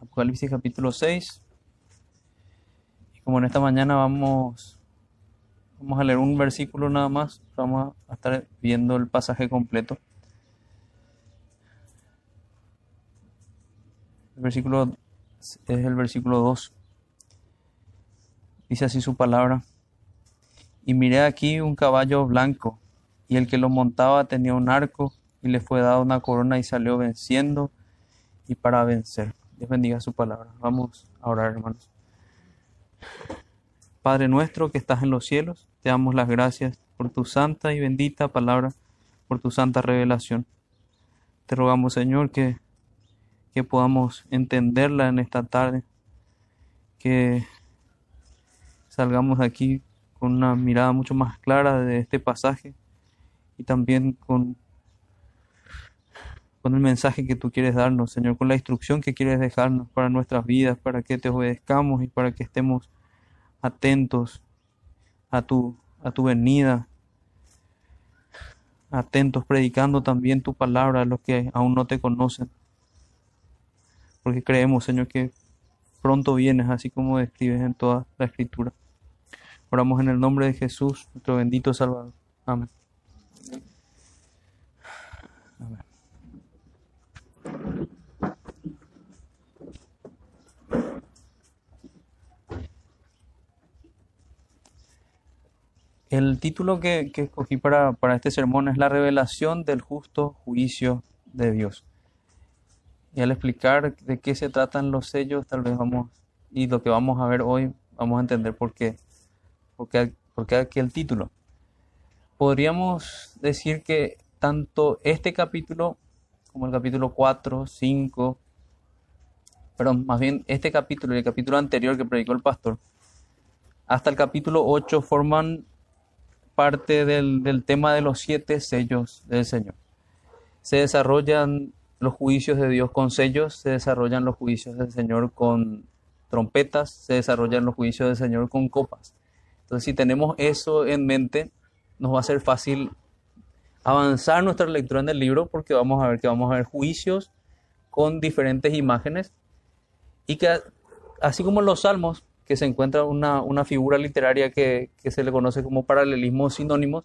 Apocalipsis. Capítulo 6. Y como en esta mañana vamos, vamos a leer un versículo nada más, vamos a estar viendo el pasaje completo. El versículo es el versículo 2. Dice así su palabra. Y miré aquí un caballo blanco, y el que lo montaba tenía un arco, y le fue dada una corona y salió venciendo y para vencer. Dios bendiga su palabra. Vamos a orar, hermanos. Padre nuestro que estás en los cielos, te damos las gracias por tu santa y bendita palabra, por tu santa revelación. Te rogamos, Señor, que, que podamos entenderla en esta tarde, que salgamos aquí con una mirada mucho más clara de este pasaje y también con, con el mensaje que tú quieres darnos, Señor, con la instrucción que quieres dejarnos para nuestras vidas, para que te obedezcamos y para que estemos atentos a tu, a tu venida, atentos, predicando también tu palabra a los que aún no te conocen. Porque creemos, Señor, que pronto vienes, así como describes en toda la escritura. Oramos en el nombre de Jesús, nuestro bendito Salvador. Amén. El título que, escogí para, este sermón es La revelación del justo juicio de Dios. Y al explicar de qué se tratan los sellos, tal vez vamos, y lo que vamos a ver hoy, vamos a entender por qué, por qué, por qué aquí el título. Podríamos decir que tanto este capítulo como el capítulo 4, 5, perdón, más bien este capítulo y el capítulo anterior que predicó el pastor, hasta el capítulo 8 forman parte del, del, tema de los siete sellos del Señor. Se desarrollan los juicios de Dios con sellos, se desarrollan los juicios del Señor con trompetas, se desarrollan los juicios del Señor con copas. Entonces, si tenemos eso en mente, nos va a ser fácil avanzar nuestra lectura en el libro porque vamos a ver que vamos a ver juicios con diferentes imágenes y que así como en los salmos que se encuentra una, una figura literaria que, que, se le conoce como paralelismos sinónimos,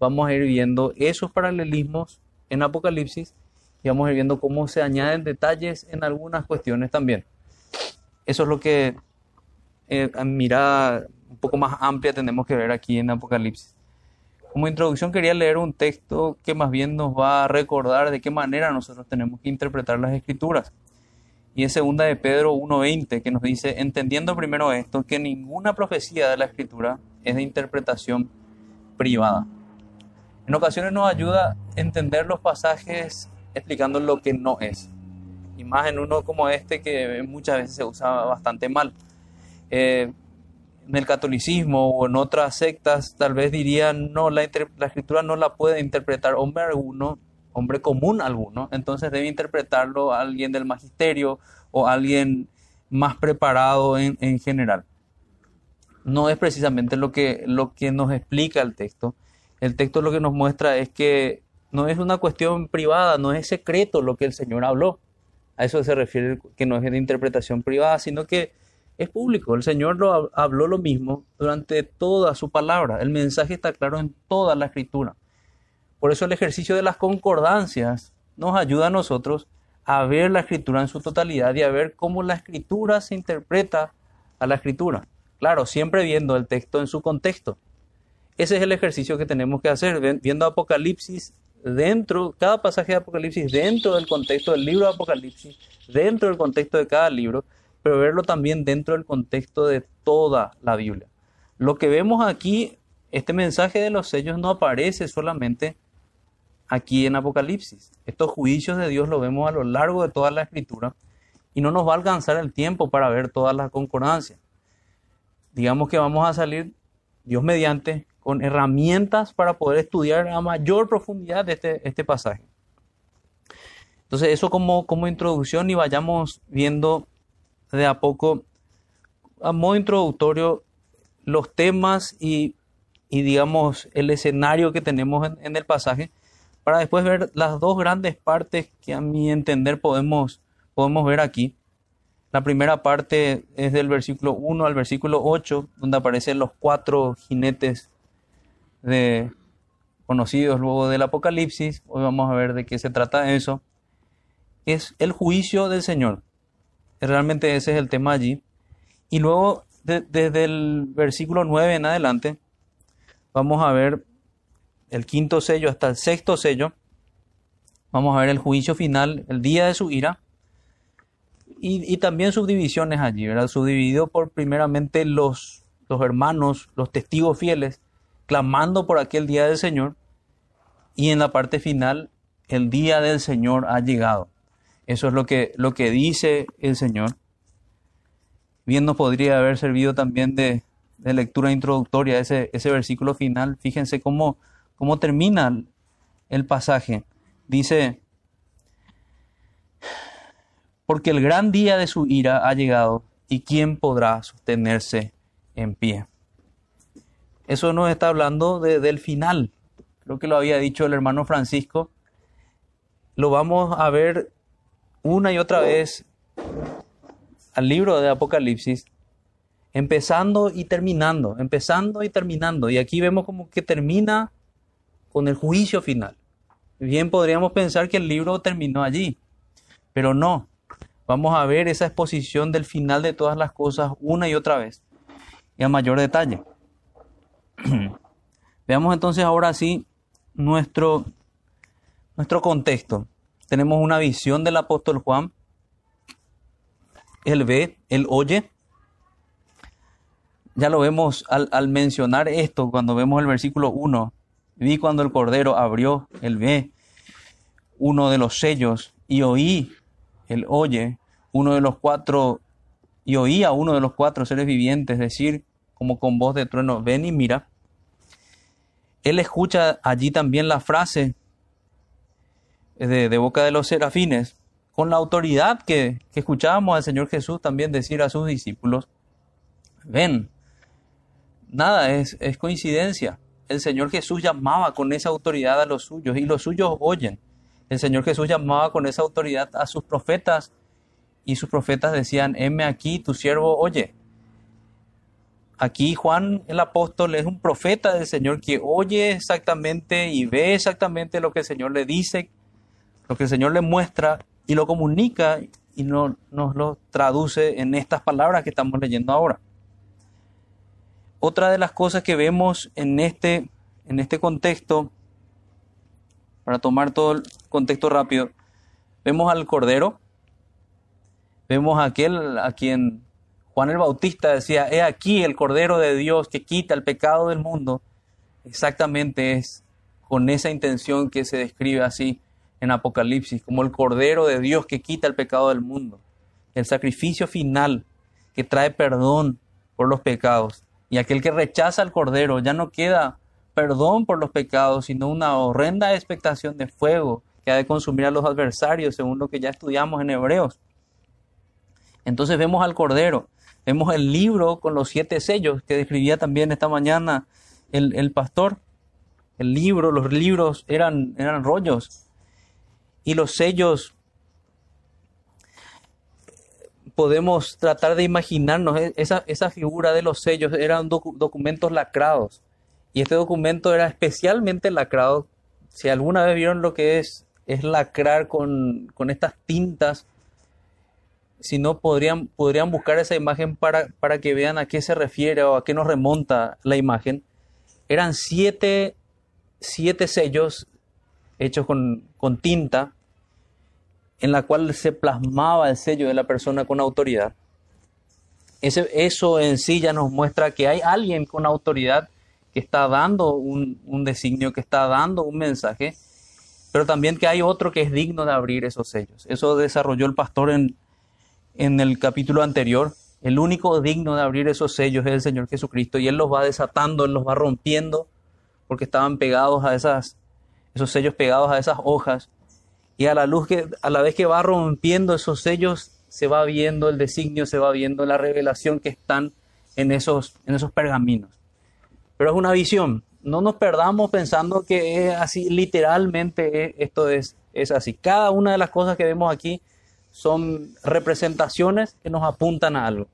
vamos a ir viendo esos paralelismos en Apocalipsis y vamos a ir viendo cómo se añaden detalles en algunas cuestiones también. Eso es lo que eh, a mirada un poco más amplia tenemos que ver aquí en Apocalipsis. Como introducción quería leer un texto que más bien nos va a recordar de qué manera nosotros tenemos que interpretar las escrituras. Y es segunda de Pedro 1.20 que nos dice, entendiendo primero esto, que ninguna profecía de la escritura es de interpretación privada. En ocasiones nos ayuda entender los pasajes explicando lo que no es. Y más en uno como este que muchas veces se usa bastante mal. Eh, en el catolicismo o en otras sectas tal vez dirían, no, la, la escritura no la puede interpretar hombre alguno, hombre común alguno, entonces debe interpretarlo alguien del magisterio o alguien más preparado en, en, general. No es precisamente lo que, lo que nos explica el texto. El texto lo que nos muestra es que no es una cuestión privada, no es secreto lo que el Señor habló. A eso se refiere que no es de interpretación privada, sino que es público. El Señor lo, habló lo mismo durante toda su palabra. El mensaje está claro en toda la escritura. Por eso el ejercicio de las concordancias nos ayuda a nosotros a ver la escritura en su totalidad y a ver cómo la escritura se interpreta a la escritura. Claro, siempre viendo el texto en su contexto. Ese es el ejercicio que tenemos que hacer, viendo Apocalipsis dentro, cada pasaje de Apocalipsis dentro del contexto del libro de Apocalipsis, dentro del contexto de cada libro, pero verlo también dentro del contexto de toda la Biblia. Lo que vemos aquí, este mensaje de los sellos no aparece solamente aquí en Apocalipsis. Estos juicios de Dios lo vemos a lo largo de toda la escritura y no nos va a alcanzar el tiempo para ver todas las concordancias. Digamos que vamos a salir, Dios mediante, con herramientas para poder estudiar a mayor profundidad este, este pasaje. Entonces, eso como, como introducción y vayamos viendo de a poco, a modo introductorio, los temas y, y digamos el escenario que tenemos en, en el pasaje, para después ver las dos grandes partes que a mi entender podemos, podemos ver aquí. La primera parte es del versículo 1 al versículo 8, donde aparecen los cuatro jinetes de, conocidos luego del Apocalipsis. Hoy vamos a ver de qué se trata eso. Es el juicio del Señor. Realmente ese es el tema allí. Y luego, desde el versículo 9 en adelante, vamos a ver el quinto sello hasta el sexto sello. Vamos a ver el juicio final, el día de su ira. Y, también sus divisiones allí, ¿verdad? Subdividido por primeramente los, los hermanos, los testigos fieles, clamando por aquel día del Señor. Y en la parte final, el día del Señor ha llegado. Eso es lo que, lo que dice el Señor. Bien nos podría haber servido también de, lectura introductoria ese, ese versículo final. Fíjense cómo, cómo termina el pasaje. Dice, porque el gran día de su ira ha llegado y quién podrá sostenerse en pie. Eso nos está hablando del final. Creo que lo había dicho el hermano Francisco. Lo vamos a ver una y otra vez al libro de Apocalipsis, empezando y terminando, empezando y terminando. Y aquí vemos como que termina con el juicio final. Bien podríamos pensar que el libro terminó allí, pero no. Vamos a ver esa exposición del final de todas las cosas una y otra vez y a mayor detalle. Veamos entonces ahora sí nuestro, nuestro contexto tenemos una visión del apóstol Juan. Él ve, él oye. Ya lo vemos al, mencionar esto, cuando vemos el versículo 1. Vi cuando el Cordero abrió, él ve uno de los sellos y oí, él oye, uno de los cuatro, y oí a uno de los cuatro seres vivientes decir, como con voz de trueno, ven y mira. Él escucha allí también la frase de, boca de los serafines, con la autoridad que, escuchábamos al Señor Jesús también decir a sus discípulos, ven, nada es, es coincidencia. El Señor Jesús llamaba con esa autoridad a los suyos y los suyos oyen. El Señor Jesús llamaba con esa autoridad a sus profetas y sus profetas decían, heme aquí, tu siervo oye. Aquí Juan el apóstol es un profeta del Señor que oye exactamente y ve exactamente lo que el Señor le dice lo que el Señor le muestra y lo comunica y no, nos lo traduce en estas palabras que estamos leyendo ahora. Otra de las cosas que vemos en este, en este contexto, para tomar todo el contexto rápido, vemos al Cordero, vemos a aquel a quien Juan el Bautista decía, he aquí el Cordero de Dios que quita el pecado del mundo. Exactamente es con esa intención que se describe así en Apocalipsis, como el Cordero de Dios que quita el pecado del mundo, el sacrificio final que trae perdón por los pecados. Y aquel que rechaza al Cordero ya no queda perdón por los pecados, sino una horrenda expectación de fuego que ha de consumir a los adversarios, según lo que ya estudiamos en Hebreos. Entonces vemos al Cordero, vemos el libro con los siete sellos que describía también esta mañana el, el pastor. El libro, los libros eran, eran rollos y los sellos, podemos tratar de imaginarnos e-, esa, esa figura de los sellos, eran documentos lacrados. Y este documento era especialmente lacrado. Si alguna vez vieron lo que es, es lacrar con, estas tintas, si no podrían, podrían buscar esa imagen para, para que vean a qué se refiere o a qué nos remonta la imagen. Eran siete, siete sellos hechos con, con tinta, en la cual se plasmaba el sello de la persona con autoridad. Ese, eso en sí ya nos muestra que hay alguien con autoridad que está dando un, un designio, que está dando un mensaje, pero también que hay otro que es digno de abrir esos sellos. Eso desarrolló el pastor en, en el capítulo anterior. El único digno de abrir esos sellos es el Señor Jesucristo y Él los va desatando, Él los va rompiendo porque estaban pegados a esas, esos sellos pegados a esas hojas y a la luz que a la vez que va rompiendo esos sellos se va viendo el designio, se va viendo la revelación que están en esos en esos pergaminos. pero es una visión. No nos perdamos pensando que es así, literalmente esto es, es así. Cada una de las cosas que vemos aquí son representaciones que nos apuntan a algo.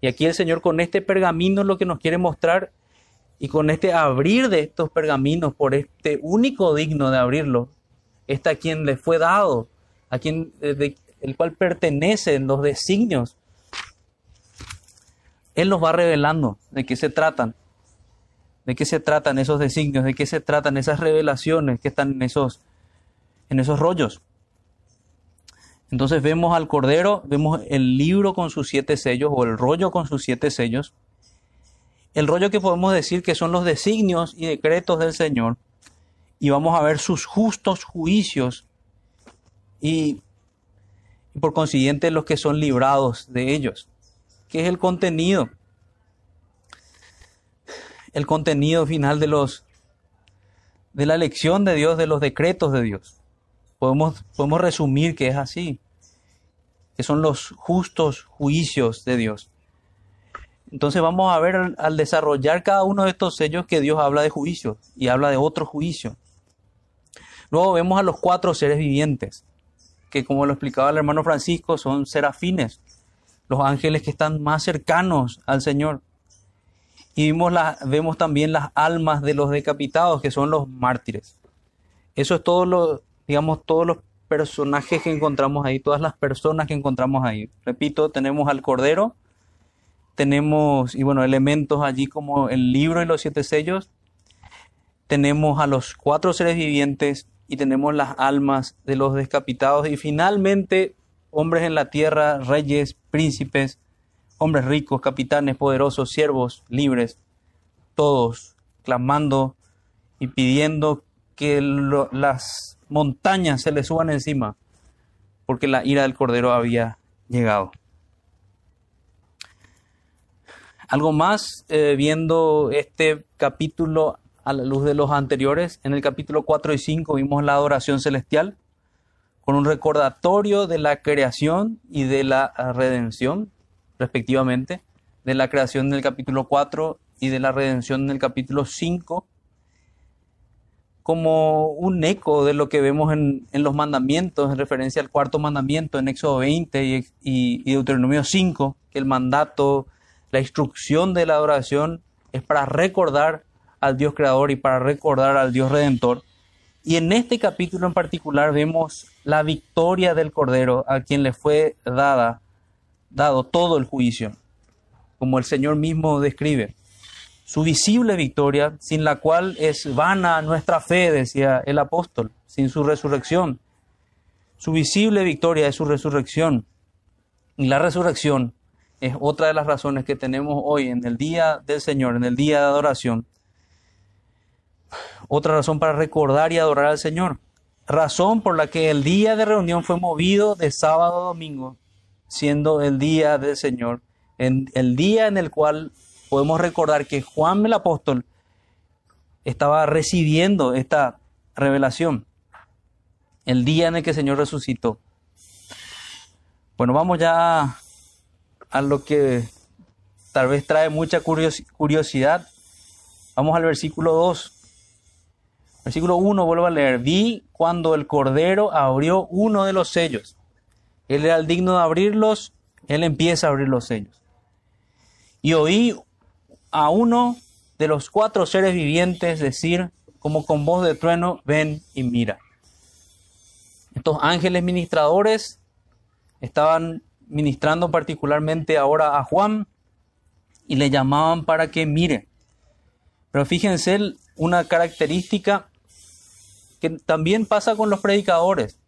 Y aquí el Señor con este pergamino lo que nos quiere mostrar y con este abrir de estos pergaminos por este único digno de abrirlo, está quien le fue dado, a quien de, el cual pertenecen los designios. Él nos va revelando de qué se tratan, de qué se tratan esos designios, de qué se tratan esas revelaciones que están en esos, en esos rollos. Entonces vemos al Cordero, vemos el libro con sus siete sellos o el rollo con sus siete sellos. El rollo que podemos decir que son los designios y decretos del Señor. Y vamos a ver sus justos juicios y, por consiguiente los que son librados de ellos. ¿Qué es el contenido? El contenido final de los de la elección de Dios, de los decretos de Dios. Podemos, podemos resumir que es así, que son los justos juicios de Dios. Entonces vamos a ver al, desarrollar cada uno de estos sellos que Dios habla de juicio y habla de otro juicio. Luego vemos a los cuatro seres vivientes, que como lo explicaba el hermano Francisco, son serafines, los ángeles que están más cercanos al Señor. Y vemos también las almas de los decapitados, que son los mártires. Eso es todo lo, digamos, todos los personajes que encontramos ahí, todas las personas que encontramos ahí. Repito, tenemos al Cordero, tenemos, y bueno, elementos allí como el libro y los siete sellos, tenemos a los cuatro seres vivientes y tenemos las almas de los decapitados y finalmente hombres en la tierra, reyes, príncipes, hombres ricos, capitanes, poderosos, siervos, libres, todos clamando y pidiendo que las montañas se les suban encima, porque la ira del Cordero había llegado. Algo más, eh, viendo este capítulo a la luz de los anteriores, en el capítulo 4 y 5 vimos la adoración celestial, con un recordatorio de la creación y de la redención, respectivamente, de la creación en el capítulo 4 y de la redención en el capítulo 5, como un eco de lo que vemos en, en, los mandamientos, en referencia al cuarto mandamiento en Éxodo 20 y, y, y, Deuteronomio 5, que el mandato, la instrucción de la adoración es para recordar al Dios creador y para recordar al Dios redentor. Y en este capítulo en particular vemos la victoria del Cordero a quien le fue dada, dado todo el juicio, como el Señor mismo describe su visible victoria, sin la cual es vana nuestra fe, decía el apóstol, sin su resurrección. Su visible victoria es su resurrección. Y la resurrección es otra de las razones que tenemos hoy en el día del Señor, en el día de adoración. Otra razón para recordar y adorar al Señor. Razón por la que el día de reunión fue movido de sábado a domingo, siendo el día del Señor, en el día en el cual podemos recordar que Juan el apóstol estaba recibiendo esta revelación el día en el que el Señor resucitó. Bueno, vamos ya a lo que tal vez trae mucha curiosidad. Vamos al versículo 2. Versículo 1, vuelvo a leer. Vi cuando el Cordero abrió uno de los sellos. Él era el digno de abrirlos, él empieza a abrir los sellos. Y oí a uno de los cuatro seres vivientes decir, como con voz de trueno, ven y mira. Estos ángeles ministradores estaban ministrando particularmente ahora a Juan y le llamaban para que mire. Pero fíjense una característica que también pasa con los predicadores.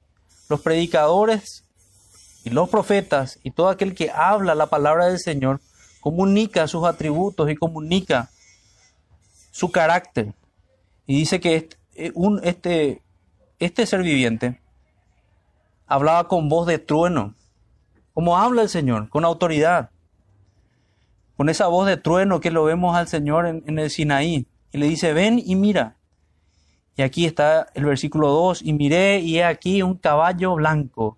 Los predicadores y los profetas y todo aquel que habla la palabra del Señor comunica sus atributos y comunica su carácter. Y dice que este, un, este, este ser viviente hablaba con voz de trueno, como habla el Señor, con autoridad, con esa voz de trueno que lo vemos al Señor en, el Sinaí. Y le dice, ven y mira. Y aquí está el versículo 2, y miré y he aquí un caballo blanco,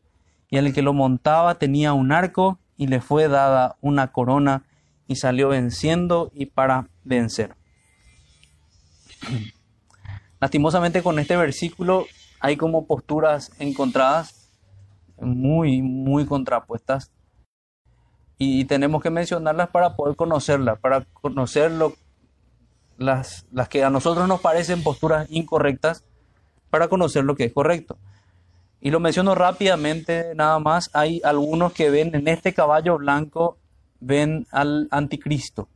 y el que lo montaba tenía un arco, y le fue dada una corona y salió venciendo y para vencer. Lastimosamente con este versículo hay como posturas encontradas, muy, muy contrapuestas, y tenemos que mencionarlas para poder conocerlas, para conocer las, las que a nosotros nos parecen posturas incorrectas, para conocer lo que es correcto. Y lo menciono rápidamente, nada más, hay algunos que ven en este caballo blanco, ven al anticristo.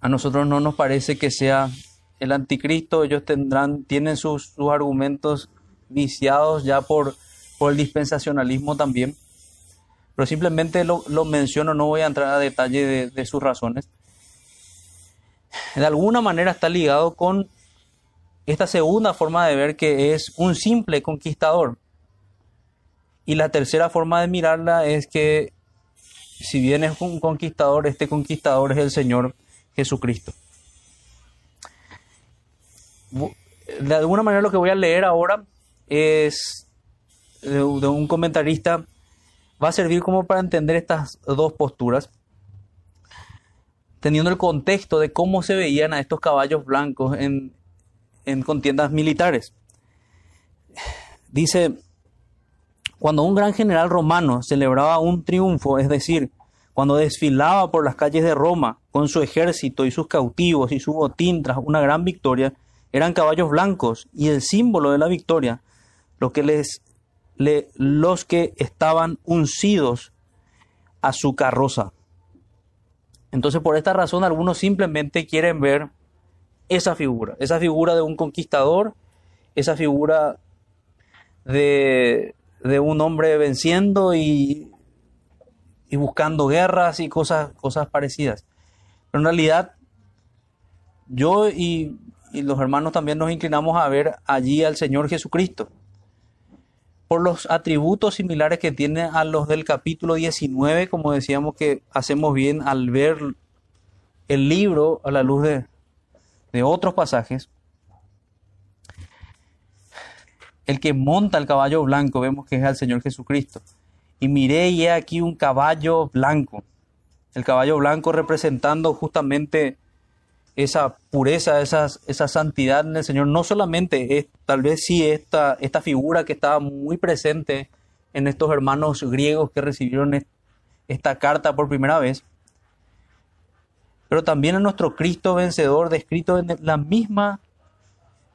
A nosotros no nos parece que sea el anticristo, ellos tendrán, tienen sus, argumentos viciados ya por, por el dispensacionalismo también pero simplemente lo, menciono, no voy a entrar a detalle de, sus razones. De alguna manera está ligado con esta segunda forma de ver que es un simple conquistador. Y la tercera forma de mirarla es que si bien es un conquistador, este conquistador es el Señor Jesucristo. De alguna manera lo que voy a leer ahora es de un comentarista va a servir como para entender estas dos posturas, teniendo el contexto de cómo se veían a estos caballos blancos en, en contiendas militares. Dice, cuando un gran general romano celebraba un triunfo, es decir, cuando desfilaba por las calles de Roma con su ejército y sus cautivos y su botín tras una gran victoria, eran caballos blancos y el símbolo de la victoria, lo que les los que estaban uncidos a su carroza. Entonces, por esta razón, algunos simplemente quieren ver esa figura, esa figura de un conquistador, esa figura de, un hombre venciendo y, y, buscando guerras y cosas, cosas parecidas. Pero en realidad, yo y, y los hermanos también nos inclinamos a ver allí al Señor Jesucristo por los atributos similares que tiene a los del capítulo 19, como decíamos que hacemos bien al ver el libro a la luz de, de otros pasajes. El que monta el caballo blanco, vemos que es el Señor Jesucristo. Y miré y he aquí un caballo blanco. El caballo blanco representando justamente esa pureza, esa, esa santidad en el Señor, no solamente es tal vez sí esta, esta figura que estaba muy presente en estos hermanos griegos que recibieron esta carta por primera vez, pero también en nuestro Cristo vencedor descrito en la misma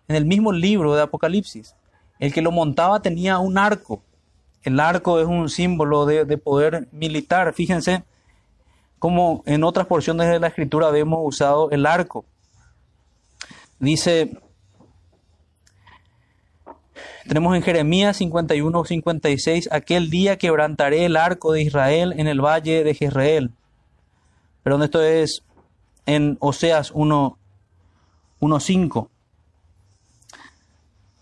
en el mismo libro de Apocalipsis. El que lo montaba tenía un arco. El arco es un símbolo de, de poder militar. Fíjense, como en otras porciones de la escritura vemos usado el arco. Dice, tenemos en Jeremías 51, 56, aquel día quebrantaré el arco de Israel en el valle de Jezreel. Pero esto es en Oseas 1, 5.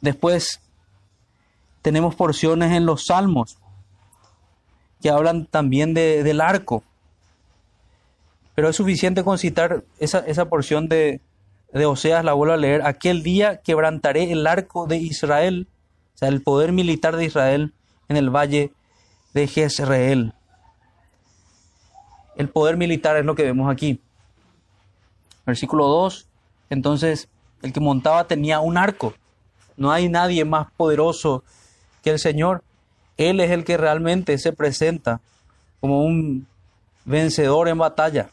Después tenemos porciones en los Salmos que hablan también de, del arco. Pero es suficiente con citar esa, esa porción de, de Oseas, la vuelvo a leer, aquel día quebrantaré el arco de Israel, o sea, el poder militar de Israel en el valle de Jezreel. El poder militar es lo que vemos aquí. Versículo 2, entonces el que montaba tenía un arco. No hay nadie más poderoso que el Señor. Él es el que realmente se presenta como un vencedor en batalla.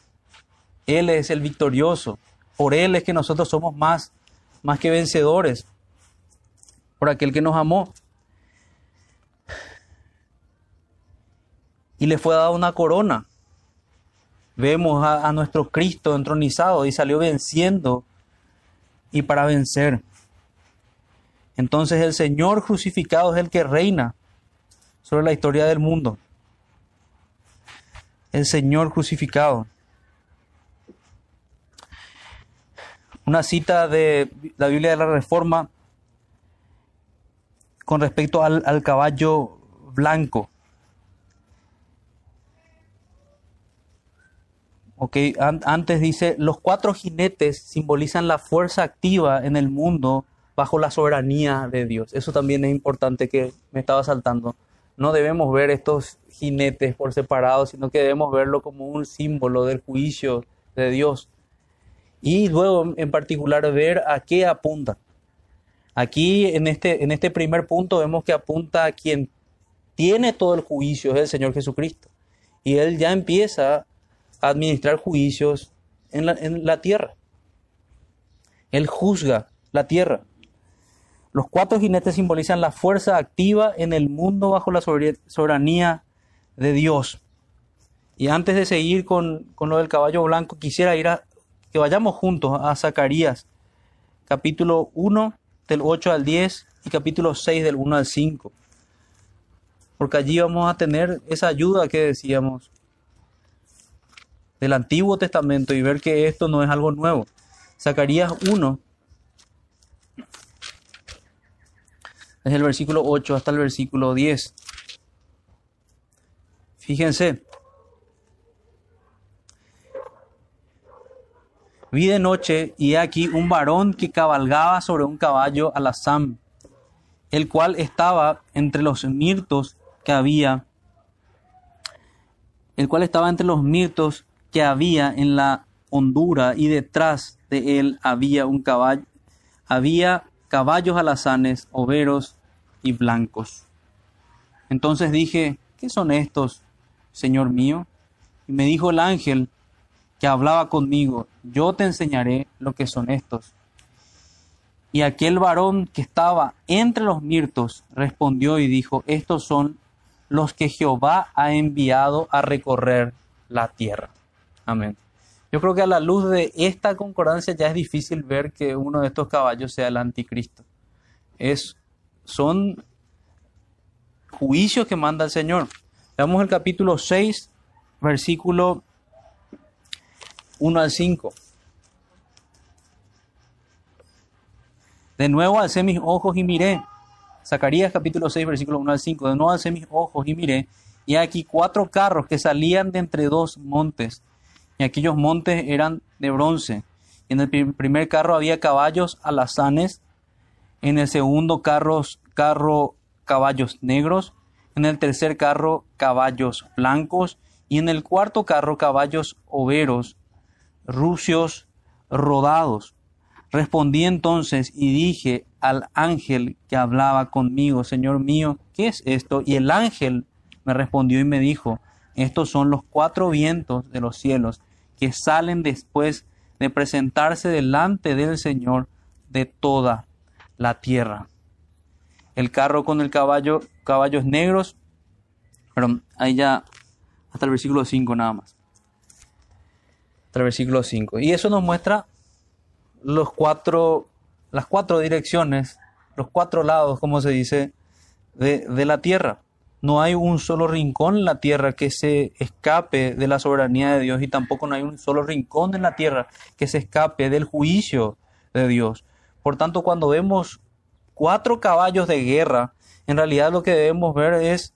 Él es el victorioso. Por Él es que nosotros somos más, más que vencedores. Por aquel que nos amó. Y le fue dada una corona. Vemos a, a nuestro Cristo entronizado y salió venciendo y para vencer. Entonces el Señor crucificado es el que reina sobre la historia del mundo. El Señor crucificado. Una cita de la Biblia de la Reforma con respecto al, caballo blanco. Antes dice, los cuatro jinetes simbolizan la fuerza activa en el mundo bajo la soberanía de Dios. Eso también es importante que me estaba saltando. No debemos ver estos jinetes por separado, sino que debemos verlo como un símbolo del juicio de Dios y luego en particular ver a qué apunta. Aquí en este, en este primer punto vemos que apunta a quien tiene todo el juicio, es el Señor Jesucristo. Y Él ya empieza a administrar juicios en la, en la tierra. Él juzga la tierra. Los cuatro jinetes simbolizan la fuerza activa en el mundo bajo la soberanía de Dios. Y antes de seguir con, con lo del caballo blanco, quisiera ir a que vayamos juntos a Zacarías, capítulo 1, del 8 al 10 y capítulo 6 del 1 al 5. Porque allí vamos a tener esa ayuda que decíamos del Antiguo Testamento y ver que esto no es algo nuevo. Zacarías 1 es el versículo 8 hasta el versículo 10. Fíjense. Vi de noche y aquí un varón que cabalgaba sobre un caballo alazán, el cual estaba entre los mirtos que había, el cual estaba entre los mirtos que había en la hondura y detrás de él había un caballo, había caballos alazanes, overos y blancos. Entonces dije, ¿qué son estos, Señor mío? Y me dijo el ángel, que hablaba conmigo, yo te enseñaré lo que son estos. Y aquel varón que estaba entre los mirtos respondió y dijo, estos son los que Jehová ha enviado a recorrer la tierra. Amén. Yo creo que a la luz de esta concordancia ya es difícil ver que uno de estos caballos sea el anticristo. Es, son juicios que manda el Señor. Veamos el capítulo 6, versículo 1 al 5. De nuevo alcé mis ojos y miré. Zacarías capítulo 6, versículo 1 al 5. De nuevo alcé mis ojos y miré. Y aquí cuatro carros que salían de entre dos montes. Y aquellos montes eran de bronce. En el primer carro había caballos alazanes. En el segundo carro, carro caballos negros. En el tercer carro caballos blancos. Y en el cuarto carro caballos overos rucios rodados. Respondí entonces y dije al ángel que hablaba conmigo, Señor mío, ¿qué es esto? Y el ángel me respondió y me dijo, estos son los cuatro vientos de los cielos que salen después de presentarse delante del Señor de toda la tierra. El carro con el caballo, caballos negros, pero ahí ya hasta el versículo 5 nada más versículo 5. Y eso nos muestra los cuatro, las cuatro direcciones, los cuatro lados, como se dice, de, de la tierra. No hay un solo rincón en la tierra que se escape de la soberanía de Dios y tampoco no hay un solo rincón en la tierra que se escape del juicio de Dios. Por tanto, cuando vemos cuatro caballos de guerra, en realidad lo que debemos ver es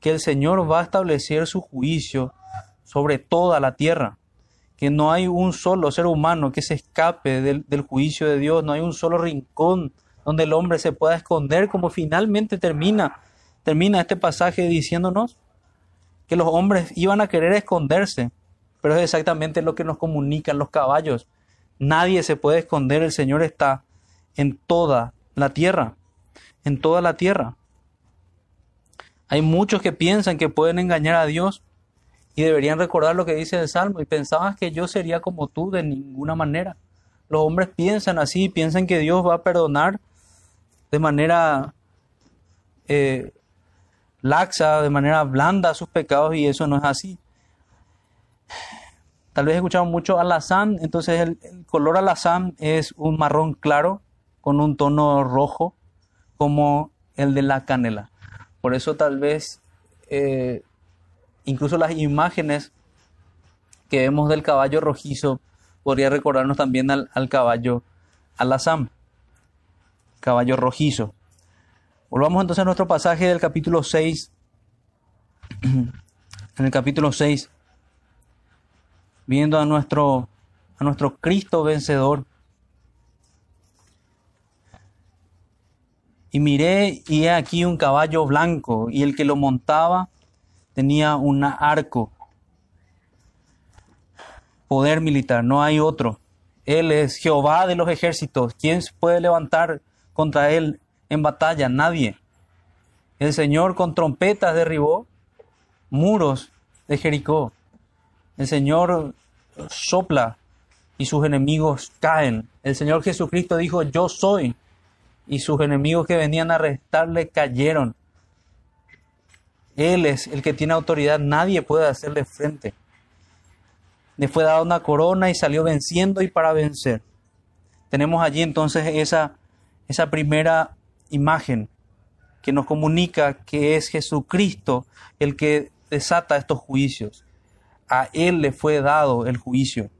que el Señor va a establecer su juicio sobre toda la tierra que no hay un solo ser humano que se escape del, juicio de Dios, no hay un solo rincón donde el hombre se pueda esconder, como finalmente termina, termina este pasaje diciéndonos que los hombres iban a querer esconderse, pero es exactamente lo que nos comunican los caballos. Nadie se puede esconder, el Señor está en toda la tierra, en toda la tierra. Hay muchos que piensan que pueden engañar a Dios, y deberían recordar lo que dice el Salmo. Y pensabas que yo sería como tú de ninguna manera. Los hombres piensan así, piensan que Dios va a perdonar de manera eh, laxa, de manera blanda sus pecados y eso no es así. Tal vez escuchamos mucho alazán, entonces el, color alazán es un marrón claro con un tono rojo como el de la canela. Por eso tal vez eh, Incluso las imágenes que vemos del caballo rojizo podría recordarnos también al, caballo alazam, caballo rojizo. Volvamos entonces a nuestro pasaje del capítulo 6. En el capítulo 6, viendo a nuestro, a nuestro Cristo vencedor. Y miré y he aquí un caballo blanco y el que lo montaba tenía un arco, poder militar, no hay otro. Él es Jehová de los ejércitos. ¿Quién puede levantar contra Él en batalla? Nadie. El Señor con trompetas derribó muros de Jericó. El Señor sopla y sus enemigos caen. El Señor Jesucristo dijo, yo soy. Y sus enemigos que venían a arrestarle cayeron. Él es el que tiene autoridad, nadie puede hacerle frente. Le fue dada una corona y salió venciendo y para vencer. Tenemos allí entonces esa, esa primera imagen que nos comunica que es Jesucristo el que desata estos juicios. A Él le fue dado el juicio.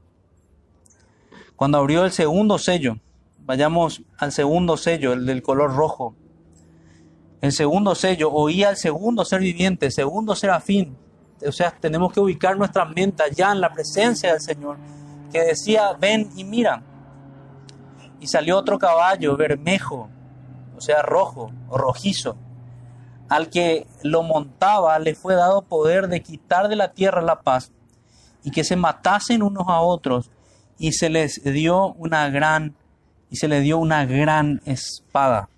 Cuando abrió el segundo sello, vayamos al segundo sello, el del color rojo, el segundo sello, oía el segundo ser viviente, segundo serafín. O sea, tenemos que ubicar nuestra mente allá en la presencia del Señor, que decía, ven y mira. Y salió otro caballo, bermejo, o sea, rojo o rojizo. Al que lo montaba le fue dado poder de quitar de la tierra la paz y que se matasen unos a otros y se les dio una gran y se le dio una gran espada.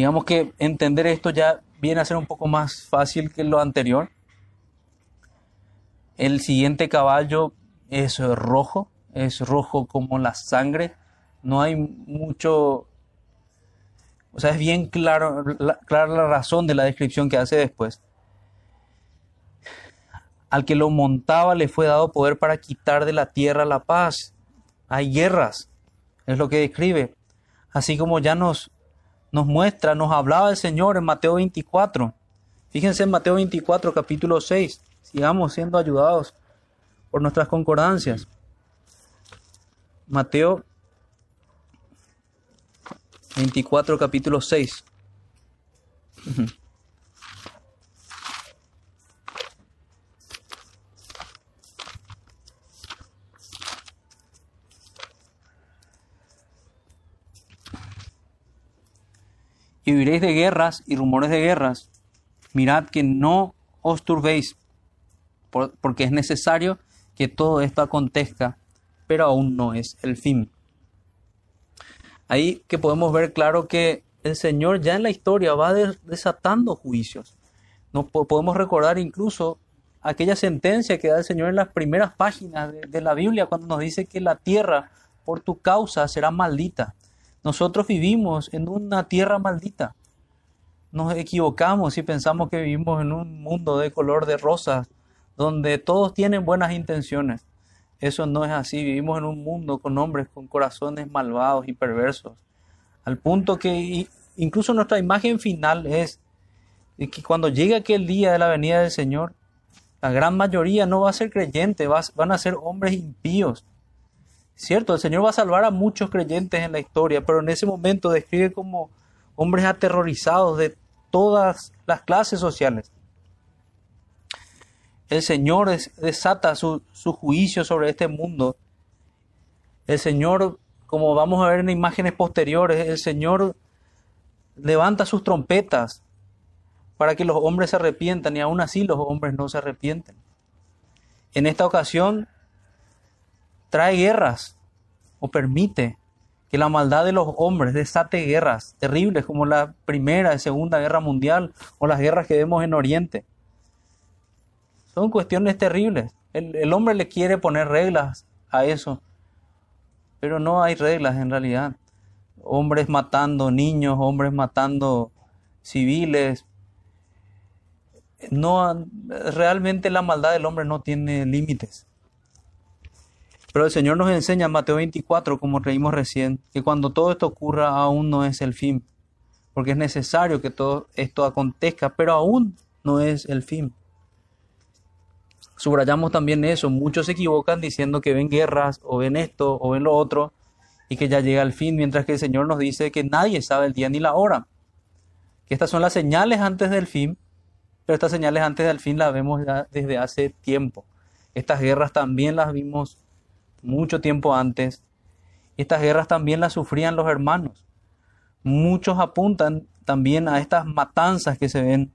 Digamos que entender esto ya viene a ser un poco más fácil que lo anterior. El siguiente caballo es rojo, es rojo como la sangre. No hay mucho, o sea, es bien claro, la, clara la razón de la descripción que hace después. Al que lo montaba le fue dado poder para quitar de la tierra la paz. Hay guerras, es lo que describe. Así como ya nos nos muestra, nos hablaba el Señor en Mateo 24. Fíjense en Mateo 24, capítulo 6. Sigamos siendo ayudados por nuestras concordancias. Mateo 24, capítulo 6. Y oiréis de guerras y rumores de guerras. Mirad que no os turbéis, porque es necesario que todo esto acontezca, pero aún no es el fin. Ahí que podemos ver claro que el Señor ya en la historia va desatando juicios. No podemos recordar incluso aquella sentencia que da el Señor en las primeras páginas de la Biblia cuando nos dice que la tierra por tu causa será maldita. Nosotros vivimos en una tierra maldita. Nos equivocamos y pensamos que vivimos en un mundo de color de rosas, donde todos tienen buenas intenciones. Eso no es así. Vivimos en un mundo con hombres con corazones malvados y perversos. Al punto que incluso nuestra imagen final es que cuando llegue aquel día de la venida del Señor, la gran mayoría no va a ser creyente, van a ser hombres impíos Cierto, el Señor va a salvar a muchos creyentes en la historia, pero en ese momento describe como hombres aterrorizados de todas las clases sociales. El Señor desata su, su juicio sobre este mundo. El Señor, como vamos a ver en imágenes posteriores, el Señor levanta sus trompetas para que los hombres se arrepientan y aún así los hombres no se arrepienten. En esta ocasión trae guerras o permite que la maldad de los hombres desate guerras terribles como la Primera y Segunda Guerra Mundial o las guerras que vemos en Oriente. Son cuestiones terribles. El, hombre le quiere poner reglas a eso, pero no hay reglas en realidad. Hombres matando niños, hombres matando civiles. No, realmente la maldad del hombre no tiene límites. Pero el Señor nos enseña en Mateo 24, como leímos recién, que cuando todo esto ocurra aún no es el fin, porque es necesario que todo esto acontezca, pero aún no es el fin. Subrayamos también eso, muchos se equivocan diciendo que ven guerras o ven esto o ven lo otro y que ya llega el fin, mientras que el Señor nos dice que nadie sabe el día ni la hora, que estas son las señales antes del fin, pero estas señales antes del fin las vemos ya desde hace tiempo. Estas guerras también las vimos mucho tiempo antes. Estas guerras también las sufrían los hermanos. Muchos apuntan también a estas matanzas que se ven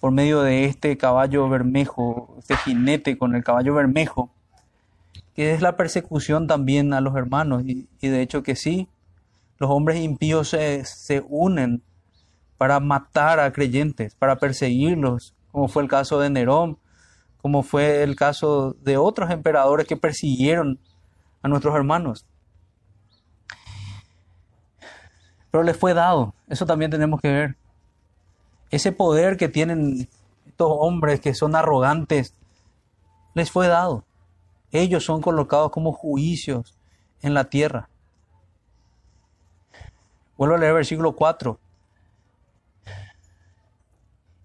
por medio de este caballo bermejo, este jinete con el caballo bermejo, que es la persecución también a los hermanos. Y, y de hecho que sí, los hombres impíos se, se unen para matar a creyentes, para perseguirlos, como fue el caso de Nerón, como fue el caso de otros emperadores que persiguieron a nuestros hermanos. Pero les fue dado, eso también tenemos que ver. Ese poder que tienen estos hombres que son arrogantes, les fue dado. Ellos son colocados como juicios en la tierra. Vuelvo a leer versículo 4.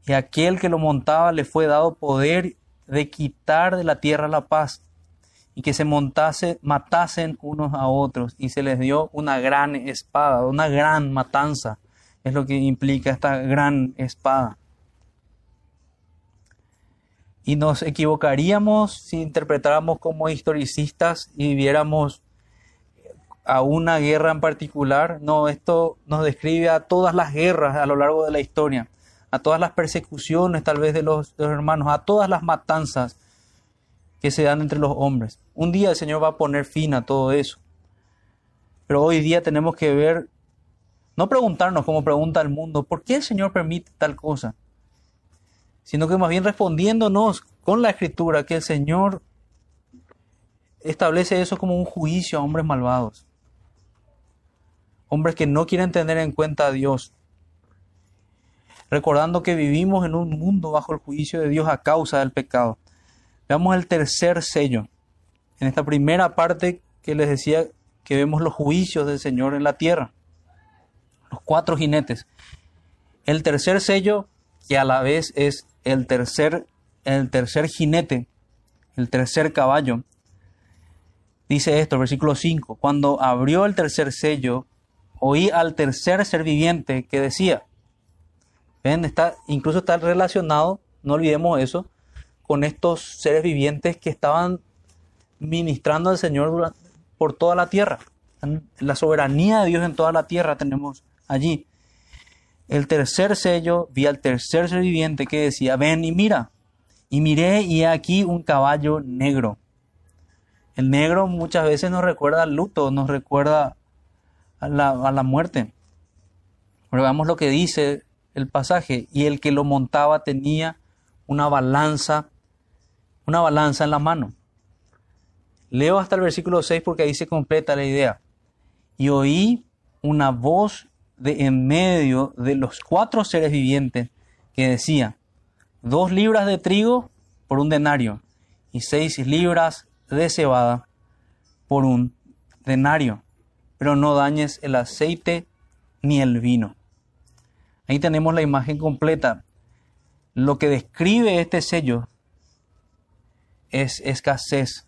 Y aquel que lo montaba le fue dado poder de quitar de la tierra la paz y que se montase, matasen unos a otros y se les dio una gran espada, una gran matanza, es lo que implica esta gran espada. Y nos equivocaríamos si interpretáramos como historicistas y viéramos a una guerra en particular. No, esto nos describe a todas las guerras a lo largo de la historia, a todas las persecuciones tal vez de los, de los hermanos, a todas las matanzas que se dan entre los hombres. Un día el Señor va a poner fin a todo eso. Pero hoy día tenemos que ver, no preguntarnos como pregunta el mundo, ¿por qué el Señor permite tal cosa? Sino que más bien respondiéndonos con la escritura que el Señor establece eso como un juicio a hombres malvados. Hombres que no quieren tener en cuenta a Dios. Recordando que vivimos en un mundo bajo el juicio de Dios a causa del pecado. Veamos el tercer sello. En esta primera parte que les decía que vemos los juicios del Señor en la tierra. Los cuatro jinetes. El tercer sello, que a la vez es el tercer, el tercer jinete, el tercer caballo, dice esto, versículo 5. Cuando abrió el tercer sello, oí al tercer ser viviente que decía, ven, está, incluso está relacionado, no olvidemos eso, con estos seres vivientes que estaban ministrando al Señor por toda la tierra. La soberanía de Dios en toda la tierra tenemos allí. El tercer sello, vi al tercer ser viviente que decía, ven y mira. Y miré y he aquí un caballo negro. El negro muchas veces nos recuerda al luto, nos recuerda a la, a la muerte. Pero veamos lo que dice el pasaje. Y el que lo montaba tenía una balanza una balanza en la mano. Leo hasta el versículo 6 porque ahí se completa la idea. Y oí una voz de en medio de los cuatro seres vivientes que decía, dos libras de trigo por un denario y seis libras de cebada por un denario, pero no dañes el aceite ni el vino. Ahí tenemos la imagen completa. Lo que describe este sello es escasez.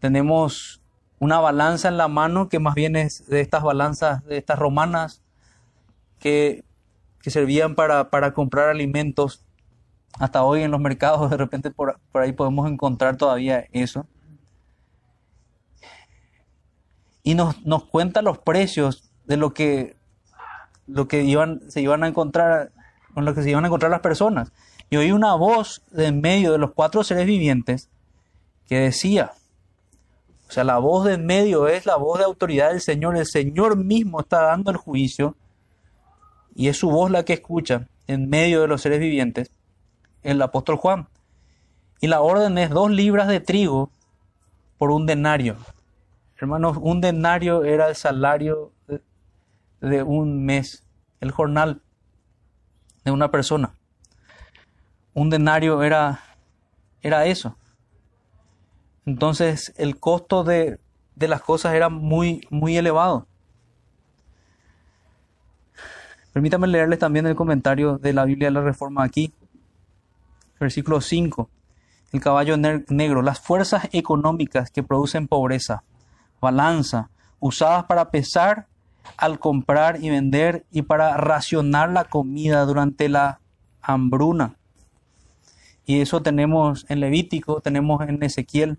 Tenemos una balanza en la mano que más bien es de estas balanzas, de estas romanas, que, servían para, comprar alimentos. Hasta hoy en los mercados de repente por, ahí podemos encontrar todavía eso. Y nos, nos cuenta los precios de lo que, lo que iban, se iban a encontrar, con lo que se iban a encontrar las personas y oí una voz de en medio de los cuatro seres vivientes que decía, o sea, la voz de en medio es la voz de autoridad del Señor, el Señor mismo está dando el juicio y es su voz la que escucha en medio de los seres vivientes el apóstol Juan. Y la orden es dos libras de trigo por un denario. Hermanos, un denario era el salario de un mes, el jornal de una persona un denario era, era eso. Entonces el costo de, de las cosas era muy, muy elevado. Permítame leerles también el comentario de la Biblia de la Reforma aquí. Versículo 5. El caballo negro. Las fuerzas económicas que producen pobreza, balanza, usadas para pesar al comprar y vender y para racionar la comida durante la hambruna. Y eso tenemos en Levítico, tenemos en Ezequiel.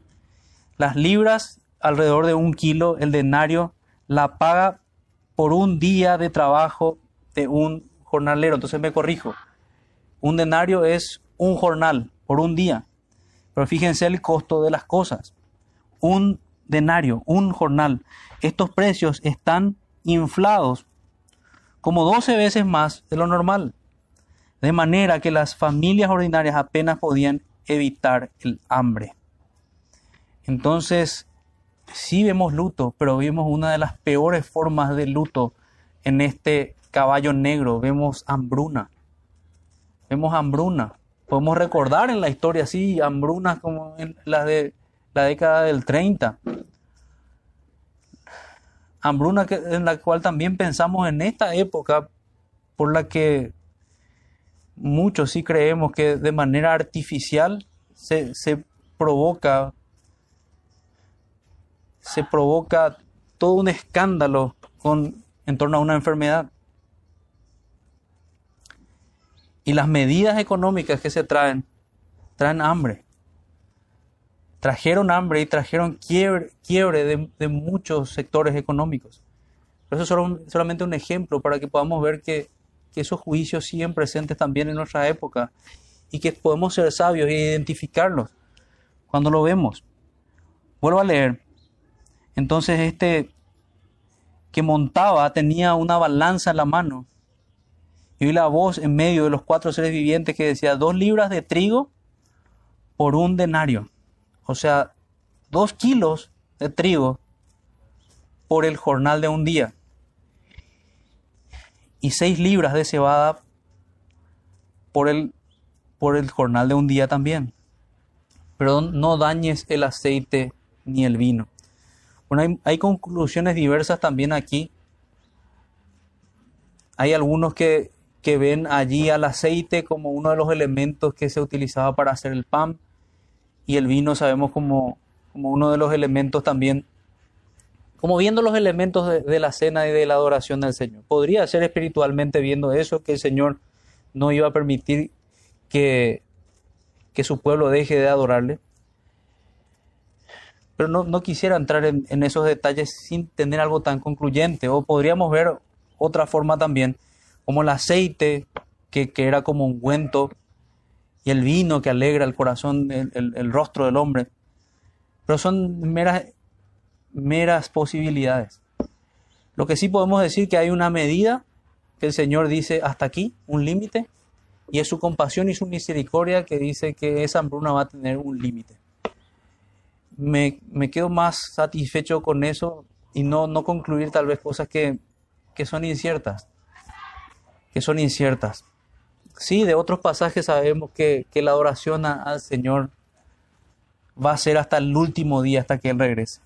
Las libras, alrededor de un kilo, el denario, la paga por un día de trabajo de un jornalero. Entonces me corrijo. Un denario es un jornal por un día. Pero fíjense el costo de las cosas. un denario, un jornal. Estos precios están inflados como 12 veces más de lo normal, de manera que las familias ordinarias apenas podían evitar el hambre. Entonces, sí vemos luto, pero vemos una de las peores formas de luto en este caballo negro. Vemos hambruna. Vemos hambruna. Podemos recordar en la historia, sí, hambrunas como en las de la década del 30. Hambruna en la cual también pensamos en esta época por la que muchos sí creemos que de manera artificial se, se provoca se provoca todo un escándalo con, en torno a una enfermedad. Y las medidas económicas que se traen, traen hambre. Trajeron hambre y trajeron quiebre, quiebre de, muchos sectores económicos. Eso es solamente un ejemplo para que podamos ver que, que esos juicios siguen presentes también en nuestra época y que podemos ser sabios e identificarlos cuando lo vemos. Vuelvo a leer. Entonces este que montaba tenía una balanza en la mano. Y oí la voz en medio de los cuatro seres vivientes que decía, dos libras de trigo por un denario. O sea, dos kilos de trigo por el jornal de un día. Y seis libras de cebada por el, por el jornal de un día también. Pero no dañes el aceite ni el vino. Bueno, hay, conclusiones diversas también aquí. Hay algunos que, ven allí al aceite como uno de los elementos que se utilizaba para hacer el pan y el vino sabemos como, como uno de los elementos también, como viendo los elementos de, la cena y de la adoración del Señor. Podría ser espiritualmente viendo eso, que el Señor no iba a permitir que, que su pueblo deje de adorarle. Pero no, quisiera entrar en, esos detalles sin tener algo tan concluyente. O podríamos ver otra forma también, como el aceite, que, era como un ungüento, y el vino que alegra el corazón, el, rostro del hombre. Pero son meras, meras posibilidades. Lo que sí podemos decir que hay una medida que el Señor dice hasta aquí, un límite, y es su compasión y su misericordia que dice que esa hambruna va a tener un límite me, quedo más satisfecho con eso y no, no concluir tal vez cosas que, son inciertas, que son inciertas. Sí, de otros pasajes sabemos que, la adoración al Señor va a ser hasta el último día, hasta que Él regrese.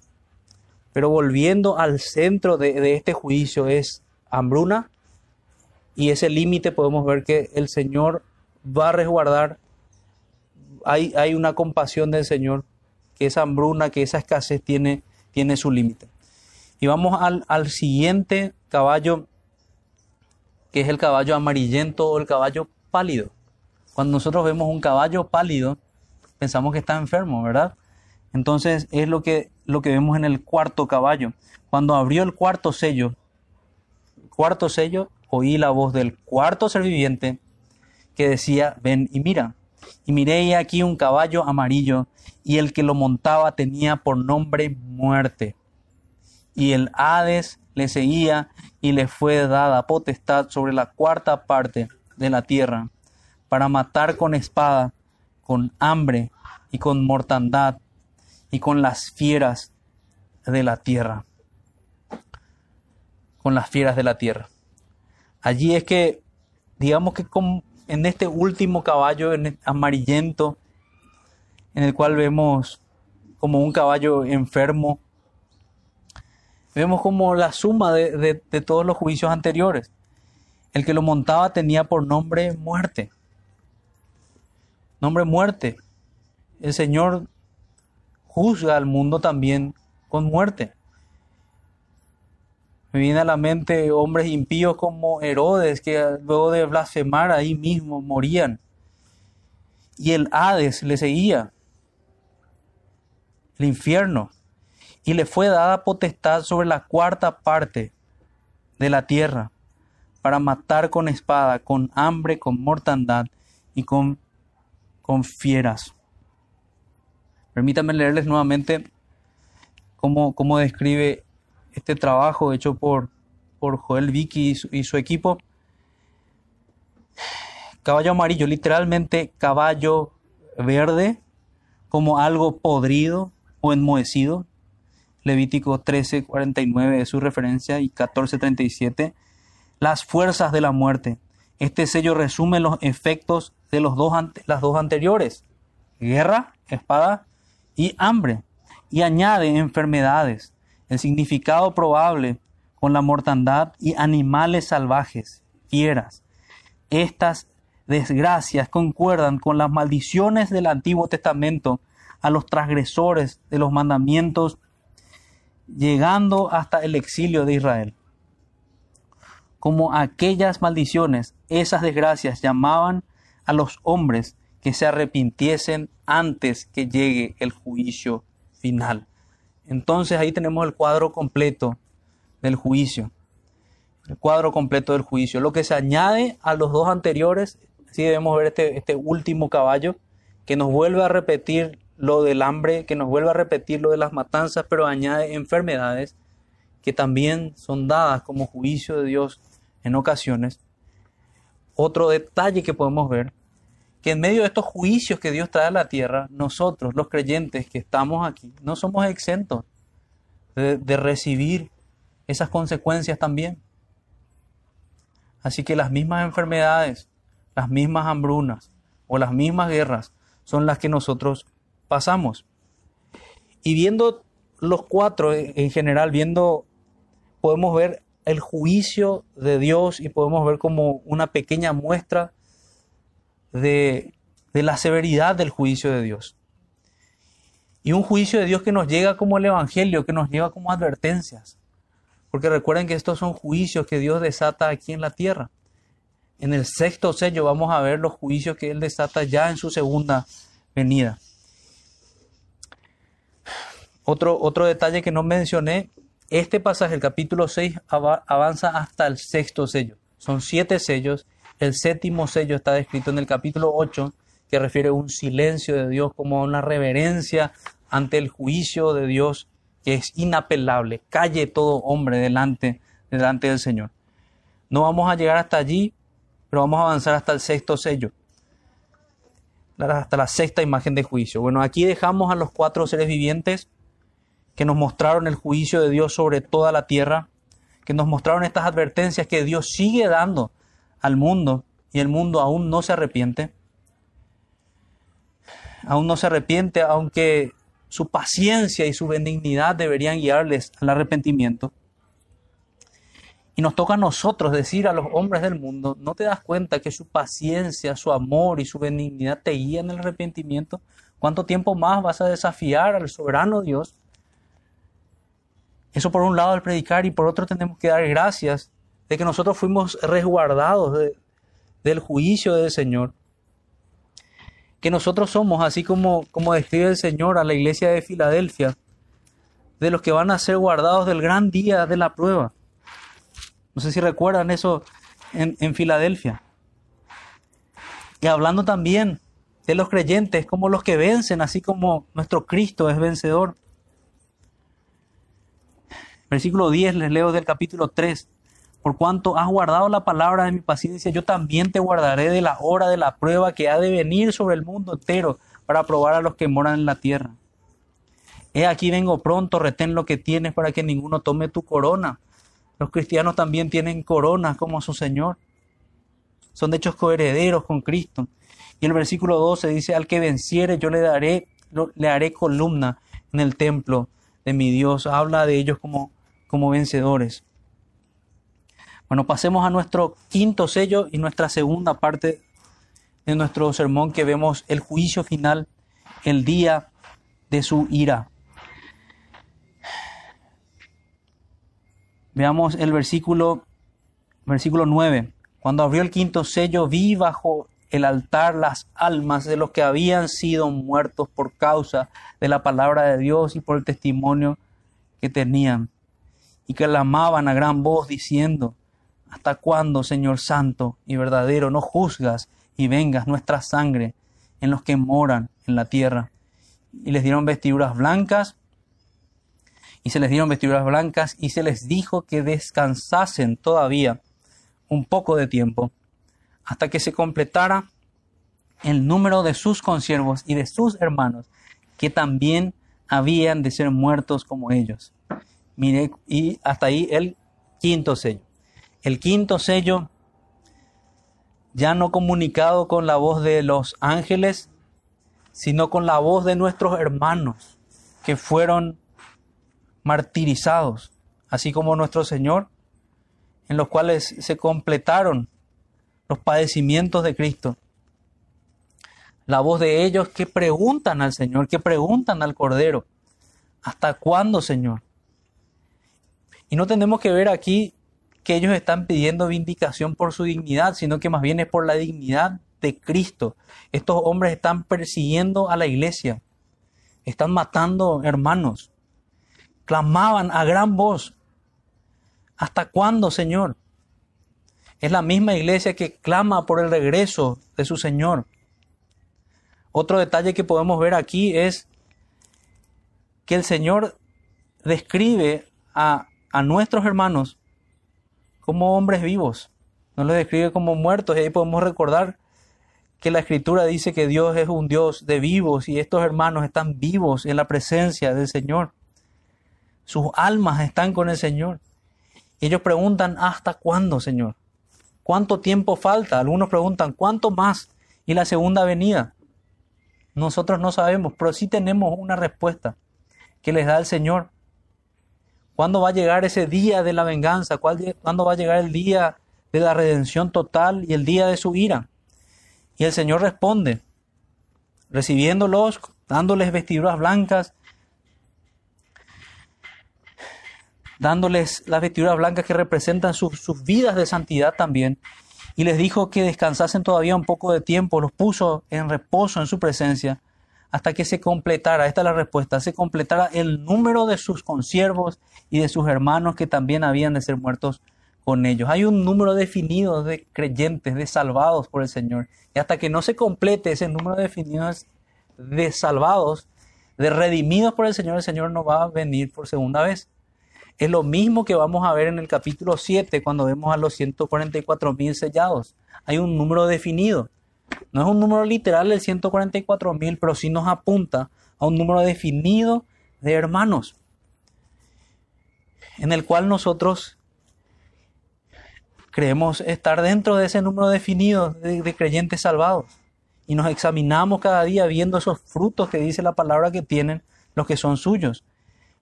Pero volviendo al centro de, este juicio es hambruna y ese límite podemos ver que el Señor va a resguardar, hay, hay una compasión del Señor que esa hambruna, que esa escasez tiene, tiene su límite. Y vamos al, al siguiente caballo, que es el caballo amarillento o el caballo pálido. Cuando nosotros vemos un caballo pálido, pensamos que está enfermo, ¿verdad? Entonces es lo que, lo que vemos en el cuarto caballo. Cuando abrió el cuarto sello, cuarto sello, oí la voz del cuarto ser viviente que decía, ven y mira. Y miré aquí un caballo amarillo y el que lo montaba tenía por nombre muerte. Y el Hades le seguía y le fue dada potestad sobre la cuarta parte de la tierra para matar con espada, con hambre y con mortandad y con las fieras de la tierra. Con las fieras de la tierra. Allí es que, digamos que en este último caballo amarillento, en el cual vemos como un caballo enfermo. Vemos como la suma de, todos los juicios anteriores. El que lo montaba tenía por nombre muerte. Nombre muerte. El Señor juzga al mundo también con muerte. Me viene a la mente hombres impíos como Herodes, que luego de blasfemar ahí mismo morían. Y el Hades le seguía el infierno, y le fue dada potestad sobre la cuarta parte de la tierra para matar con espada, con hambre, con mortandad y con, con fieras. Permítanme leerles nuevamente cómo, cómo describe este trabajo hecho por, por Joel Vicky y su, equipo. Caballo amarillo, literalmente caballo verde, como algo podrido o enmohecido. Levítico 13, 49 es su referencia y 14, 37. Las fuerzas de la muerte. Este sello resume los efectos de los dos, las dos anteriores. Guerra, espada y hambre. Y añade enfermedades. El significado probable con la mortandad y animales salvajes, fieras. Estas desgracias concuerdan con las maldiciones del Antiguo Testamento a los transgresores de los mandamientos, llegando hasta el exilio de Israel. Como aquellas maldiciones, esas desgracias llamaban a los hombres que se arrepintiesen antes que llegue el juicio final. Entonces ahí tenemos el cuadro completo del juicio. El cuadro completo del juicio. Lo que se añade a los dos anteriores sí debemos ver este, este último caballo que nos vuelve a repetir lo del hambre, que nos vuelve a repetir lo de las matanzas, pero añade enfermedades que también son dadas como juicio de Dios en ocasiones. Otro detalle que podemos ver, que en medio de estos juicios que Dios trae a la tierra, nosotros, los creyentes que estamos aquí, no somos exentos de, de recibir esas consecuencias también. Así que las mismas enfermedades, las mismas hambrunas o las mismas guerras son las que nosotros pasamos. Y viendo los cuatro en general, viendo, podemos ver el juicio de Dios y podemos ver como una pequeña muestra de, de la severidad del juicio de Dios. Y un juicio de Dios que nos llega como el Evangelio, que nos lleva como advertencias. Porque recuerden que estos son juicios que Dios desata aquí en la tierra. En el sexto sello vamos a ver los juicios que Él desata ya en su segunda venida. Otro, otro detalle que no mencioné, este pasaje, el capítulo 6, avanza hasta el sexto sello. Son siete sellos. El séptimo sello está descrito en el capítulo 8, que refiere a un silencio de Dios como a una reverencia ante el juicio de Dios que es inapelable. Calle todo hombre delante, delante del Señor. No vamos a llegar hasta allí, pero vamos a avanzar hasta el sexto sello, hasta la sexta imagen de juicio. Bueno, aquí dejamos a los cuatro seres vivientes que nos mostraron el juicio de Dios sobre toda la tierra, que nos mostraron estas advertencias que Dios sigue dando al mundo y el mundo aún no se arrepiente. Aún no se arrepiente, aunque su paciencia y su benignidad deberían guiarles al arrepentimiento. Y nos toca a nosotros decir a los hombres del mundo, ¿no te das cuenta que su paciencia, su amor y su benignidad te guían el arrepentimiento? ¿Cuánto tiempo más vas a desafiar al soberano Dios? Eso por un lado al predicar y por otro tenemos que dar gracias de que nosotros fuimos resguardados del juicio del Señor. Que nosotros somos, así como, como describe el Señor a la iglesia de Filadelfia, de los que van a ser guardados del gran día de la prueba. No sé si recuerdan eso en, Filadelfia. Y hablando también de los creyentes como los que vencen, así como nuestro Cristo es vencedor. Versículo 10 les leo del capítulo 3. Por cuanto has guardado la palabra de mi paciencia, yo también te guardaré de la hora de la prueba que ha de venir sobre el mundo entero para probar a los que moran en la tierra. He aquí vengo pronto, retén lo que tienes para que ninguno tome tu corona. Los cristianos también tienen coronas como su Señor. Son de hechos coherederos con Cristo. Y el versículo 12 dice, al que venciere yo le daré, le haré columna en el templo de mi Dios. Habla de ellos como, como vencedores. Bueno, pasemos a nuestro quinto sello y nuestra segunda parte de nuestro sermón que vemos el juicio final, el día de su ira. Veamos el versículo, versículo 9. Cuando abrió el quinto sello, vi bajo el altar las almas de los que habían sido muertos por causa de la palabra de Dios y por el testimonio que tenían, y que clamaban a gran voz diciendo, ¿Hasta cuándo, Señor Santo y verdadero, no juzgas y vengas nuestra sangre en los que moran en la tierra? Y les dieron vestiduras blancas y se les dieron vestiduras blancas y se les dijo que descansasen todavía un poco de tiempo hasta que se completara el número de sus consiervos y de sus hermanos que también habían de ser muertos como ellos. Mire, y hasta ahí el quinto sello. El quinto sello, ya no comunicado con la voz de los ángeles, sino con la voz de nuestros hermanos que fueron martirizados, así como nuestro Señor, en los cuales se completaron los padecimientos de Cristo. La voz de ellos que preguntan al Señor, que preguntan al Cordero, ¿hasta cuándo, Señor? Y no tenemos que ver aquí que ellos están pidiendo vindicación por su dignidad, sino que más bien es por la dignidad de Cristo. Estos hombres están persiguiendo a la iglesia, están matando hermanos, clamaban a gran voz, ¿hasta cuándo, Señor? Es la misma iglesia que clama por el regreso de su Señor. Otro detalle que podemos ver aquí es que el Señor describe a, a nuestros hermanos como hombres vivos, no los describe como muertos. Y ahí podemos recordar que la escritura dice que Dios es un Dios de vivos y estos hermanos están vivos en la presencia del Señor. Sus almas están con el Señor. Y ellos preguntan, ¿hasta cuándo, Señor? ¿Cuánto tiempo falta? Algunos preguntan, ¿cuánto más? Y la segunda venida. Nosotros no sabemos, pero sí tenemos una respuesta que les da el Señor. ¿Cuándo va a llegar ese día de la venganza? ¿Cuándo va a llegar el día de la redención total y el día de su ira? Y el Señor responde, recibiéndolos, dándoles vestiduras blancas, dándoles las vestiduras blancas que representan sus, sus vidas de santidad también, y les dijo que descansasen todavía un poco de tiempo, los puso en reposo en su presencia, hasta que se completara, esta es la respuesta, se completara el número de sus consiervos y de sus hermanos que también habían de ser muertos con ellos. Hay un número definido de creyentes, de salvados por el Señor. Y hasta que no se complete ese número definido de salvados, de redimidos por el Señor, el Señor no va a venir por segunda vez. Es lo mismo que vamos a ver en el capítulo 7 cuando vemos a los 144 mil sellados. Hay un número definido. No es un número literal el 144 mil, pero sí nos apunta a un número definido de hermanos, en el cual nosotros creemos estar dentro de ese número definido de, de creyentes salvados. Y nos examinamos cada día viendo esos frutos que dice la palabra que tienen los que son suyos.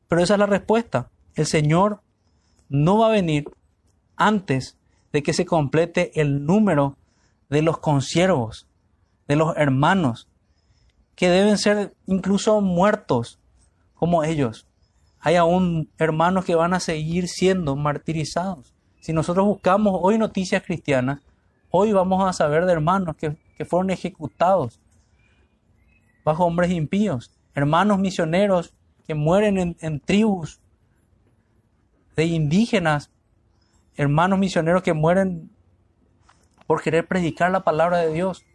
Pero esa es la respuesta. El Señor no va a venir antes de que se complete el número de los consiervos, de los hermanos, que deben ser incluso muertos como ellos. Hay aún hermanos que van a seguir siendo martirizados. Si nosotros buscamos hoy noticias cristianas, hoy vamos a saber de hermanos que, fueron ejecutados bajo hombres impíos, hermanos misioneros que mueren en, en tribus de indígenas, hermanos misioneros que mueren por querer predicar la palabra de Dios.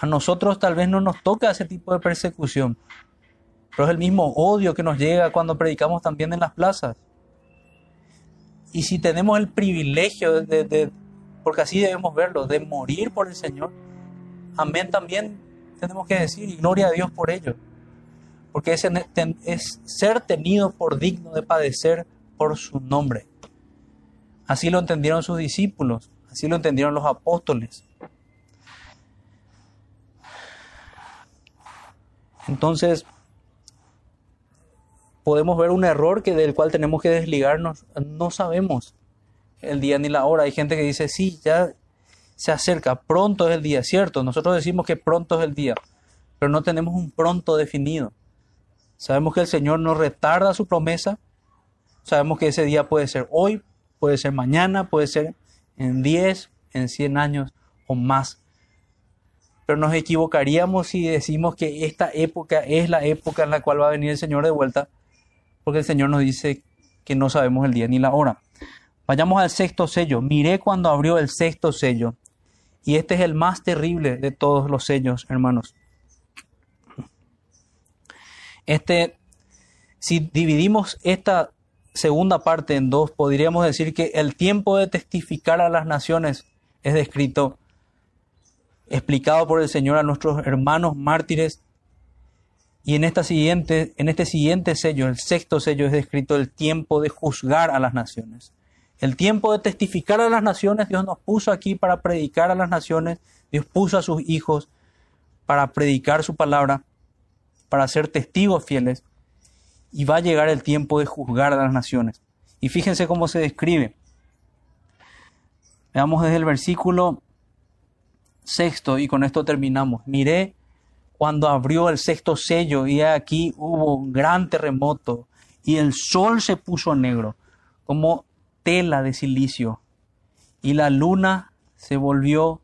A nosotros tal vez no nos toca ese tipo de persecución, pero es el mismo odio que nos llega cuando predicamos también en las plazas. Y si tenemos el privilegio de, porque así debemos verlo, de morir por el Señor, amén también tenemos que decir, gloria a Dios por ello. Porque es, es ser tenido por digno de padecer por su nombre. Así lo entendieron sus discípulos. Así lo entendieron los apóstoles. Entonces, podemos ver un error que del cual tenemos que desligarnos. No sabemos el día ni la hora. Hay gente que dice, sí, ya se acerca, pronto es el día, cierto. Nosotros decimos que pronto es el día, pero no tenemos un pronto definido. Sabemos que el Señor no retarda su promesa. Sabemos que ese día puede ser hoy, puede ser mañana, puede ser en 10, en 100 años o más. Pero nos equivocaríamos si decimos que esta época es la época en la cual va a venir el Señor de vuelta, porque el Señor nos dice que no sabemos el día ni la hora. Vayamos al sexto sello. Miré cuando abrió el sexto sello. Y este es el más terrible de todos los sellos, hermanos. Este Si dividimos esta segunda parte en dos, podríamos decir que el tiempo de testificar a las naciones es descrito, explicado por el Señor a nuestros hermanos mártires. Y en, esta siguiente, en este siguiente sello, el sexto sello, es descrito el tiempo de juzgar a las naciones. El tiempo de testificar a las naciones, Dios nos puso aquí para predicar a las naciones, Dios puso a sus hijos para predicar su palabra, para ser testigos fieles y va a llegar el tiempo de juzgar a las naciones. Y fíjense cómo se describe. Veamos desde el versículo sexto y con esto terminamos. Miré cuando abrió el sexto sello y aquí hubo un gran terremoto y el sol se puso negro como tela de silicio y la luna se volvió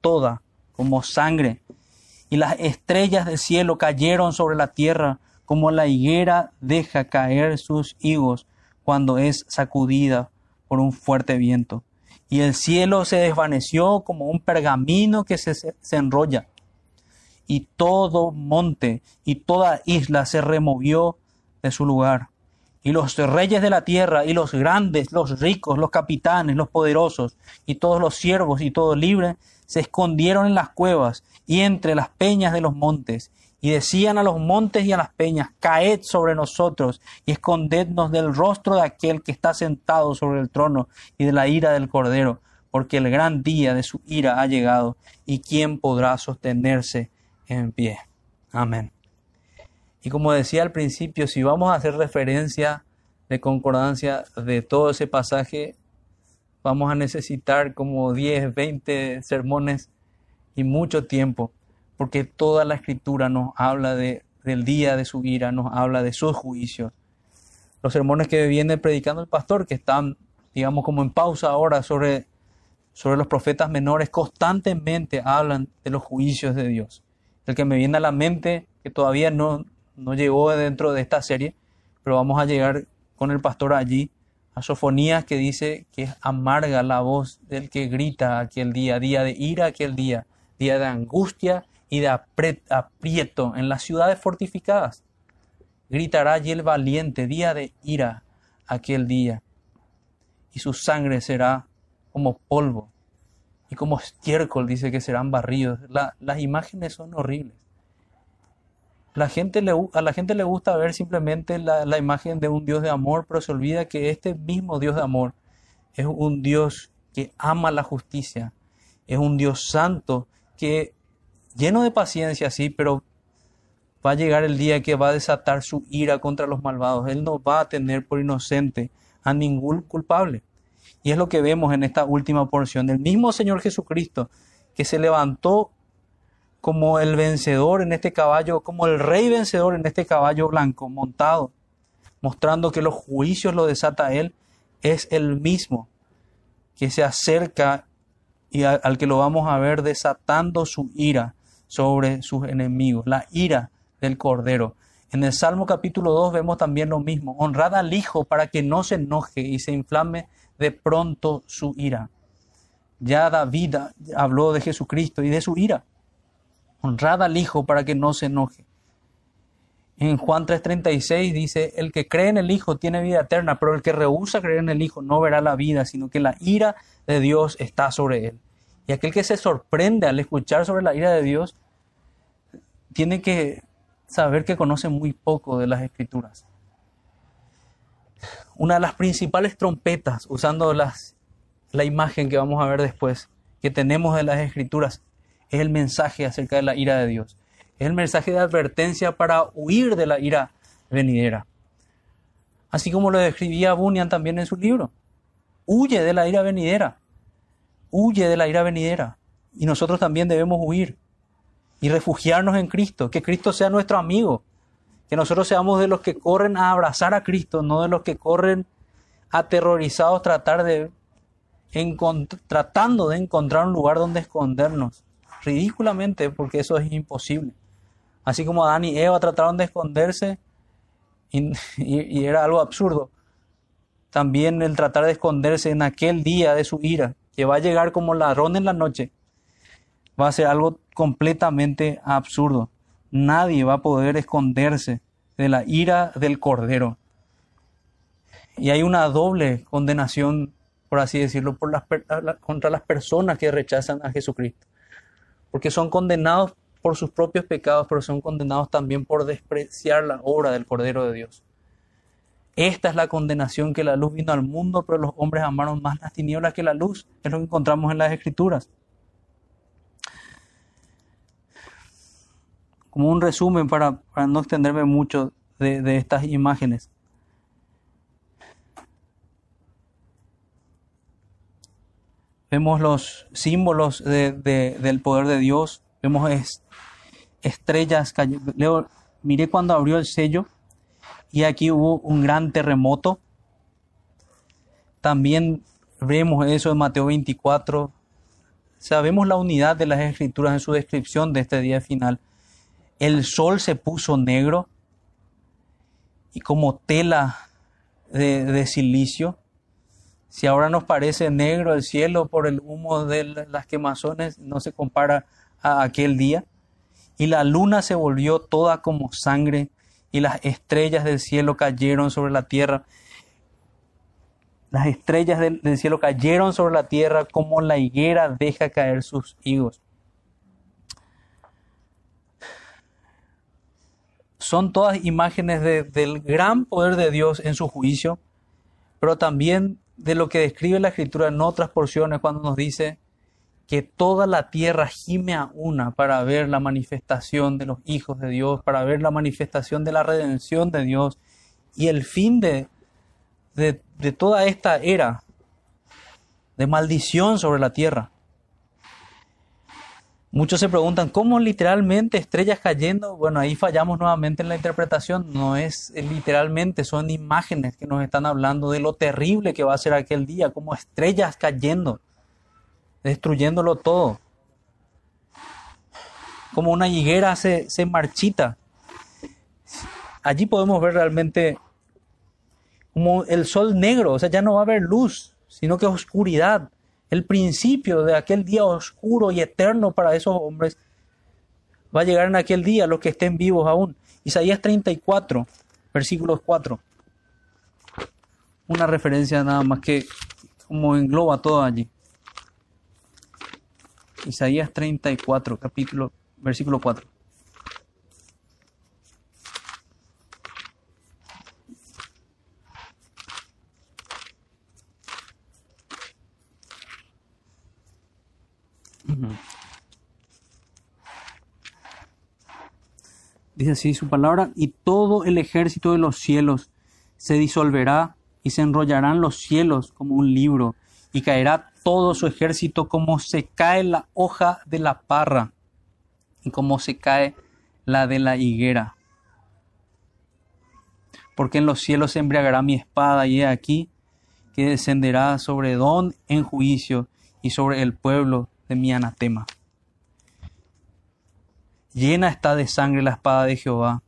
toda como sangre y las estrellas del cielo cayeron sobre la tierra como la higuera deja caer sus higos cuando es sacudida por un fuerte viento. Y el cielo se desvaneció como un pergamino que se, se enrolla. Y todo monte y toda isla se removió de su lugar. Y los reyes de la tierra, y los grandes, los ricos, los capitanes, los poderosos, y todos los siervos y todo libre, se escondieron en las cuevas y entre las peñas de los montes, y decían a los montes y a las peñas, caed sobre nosotros y escondednos del rostro de aquel que está sentado sobre el trono y de la ira del Cordero, porque el gran día de su ira ha llegado, y quién podrá sostenerse en pie. Amén. Y como decía al principio, si vamos a hacer referencia de concordancia de todo ese pasaje, vamos a necesitar como 10, 20 sermones y mucho tiempo porque toda la escritura nos habla de, del día de su ira, nos habla de sus juicios. Los sermones que viene predicando el pastor, que están, digamos, como en pausa ahora sobre, sobre los profetas menores, constantemente hablan de los juicios de Dios. El que me viene a la mente, que todavía no, no llegó dentro de esta serie, pero vamos a llegar con el pastor allí, a Sofonías que dice que es amarga la voz del que grita aquel día, día de ira aquel día, día de angustia y de aprieto en las ciudades fortificadas. Gritará allí el valiente día de ira aquel día, y su sangre será como polvo, y como estiércol dice que serán barridos. las imágenes son horribles. La gente a la gente le gusta ver simplemente la, la imagen de un Dios de amor, pero se olvida que este mismo Dios de amor es un Dios que ama la justicia, es un Dios santo que lleno de paciencia, sí, pero va a llegar el día que va a desatar su ira contra los malvados. Él no va a tener por inocente a ningún culpable. Y es lo que vemos en esta última porción del mismo Señor Jesucristo, que se levantó como el vencedor en este caballo, como el rey vencedor en este caballo blanco montado, mostrando que los juicios lo desata Él, es el mismo que se acerca y al que lo vamos a ver desatando su ira sobre sus enemigos, la ira del Cordero. En el Salmo capítulo 2 vemos también lo mismo, honrad al Hijo para que no se enoje y se inflame de pronto su ira. Ya David habló de Jesucristo y de su ira. Honrad al Hijo para que no se enoje. En Juan 3:36 dice, el que cree en el Hijo tiene vida eterna, pero el que rehúsa creer en el Hijo no verá la vida, sino que la ira de Dios está sobre él. Y aquel que se sorprende al escuchar sobre la ira de Dios, tiene que saber que conoce muy poco de las escrituras. Una de las principales trompetas, usando las, la imagen que vamos a ver después, que tenemos de las escrituras, es el mensaje acerca de la ira de Dios. Es el mensaje de advertencia para huir de la ira venidera. Así como lo describía Bunyan también en su libro. Huye de la ira venidera huye de la ira venidera. Y nosotros también debemos huir y refugiarnos en Cristo, que Cristo sea nuestro amigo, que nosotros seamos de los que corren a abrazar a Cristo, no de los que corren aterrorizados tratando de encontrar un lugar donde escondernos, ridículamente, porque eso es imposible. Así como Adán y Eva trataron de esconderse y era algo absurdo, también el tratar de esconderse en aquel día de su ira que va a llegar como ladrón en la noche, va a ser algo completamente absurdo. Nadie va a poder esconderse de la ira del Cordero. Y hay una doble condenación, por así decirlo, por las, contra las personas que rechazan a Jesucristo. Porque son condenados por sus propios pecados, pero son condenados también por despreciar la obra del Cordero de Dios. Esta es la condenación que la luz vino al mundo, pero los hombres amaron más las tinieblas que la luz. Es lo que encontramos en las Escrituras. Como un resumen para, no extenderme mucho de, estas imágenes. Vemos los símbolos del poder de Dios. Vemos estrellas. Leo, miré cuando abrió el sello y aquí hubo un gran terremoto. También vemos eso en Mateo 24. Sabemos la unidad de las escrituras en su descripción de este día final. El sol se puso negro y como tela de, silicio. Si ahora nos parece negro el cielo por el humo de las quemazones, no se compara a aquel día. Y la luna se volvió toda como sangre y las estrellas del cielo cayeron sobre la tierra. Las estrellas del, cielo cayeron sobre la tierra como la higuera deja caer sus higos. Son todas imágenes del gran poder de Dios en su juicio, pero también de lo que describe la escritura en otras porciones cuando nos dice que toda la tierra gime a una para ver la manifestación de los hijos de Dios, para ver la manifestación de la redención de Dios y el fin de, de, toda esta era de maldición sobre la tierra. Muchos se preguntan, ¿cómo literalmente estrellas cayendo? Bueno, ahí fallamos nuevamente en la interpretación. No es literalmente, son imágenes que nos están hablando de lo terrible que va a ser aquel día, como estrellas cayendo destruyéndolo todo. Como una higuera se, se marchita. Allí podemos ver realmente como el sol negro, o sea, ya no va a haber luz, sino que oscuridad. El principio de aquel día oscuro y eterno para esos hombres va a llegar en aquel día, los que estén vivos aún. Isaías 34, versículos 4. Una referencia nada más que como engloba todo allí. Isaías 34, capítulo, versículo 4. Dice así su palabra, y todo el ejército de los cielos se disolverá y se enrollarán los cielos como un libro, y caerá todo su ejército como se cae la hoja de la parra y como se cae la de la higuera. Porque en los cielos se embriagará mi espada y he aquí que descenderá sobre Don en juicio y sobre el pueblo de mi anatema. Llena está de sangre la espada de Jehová,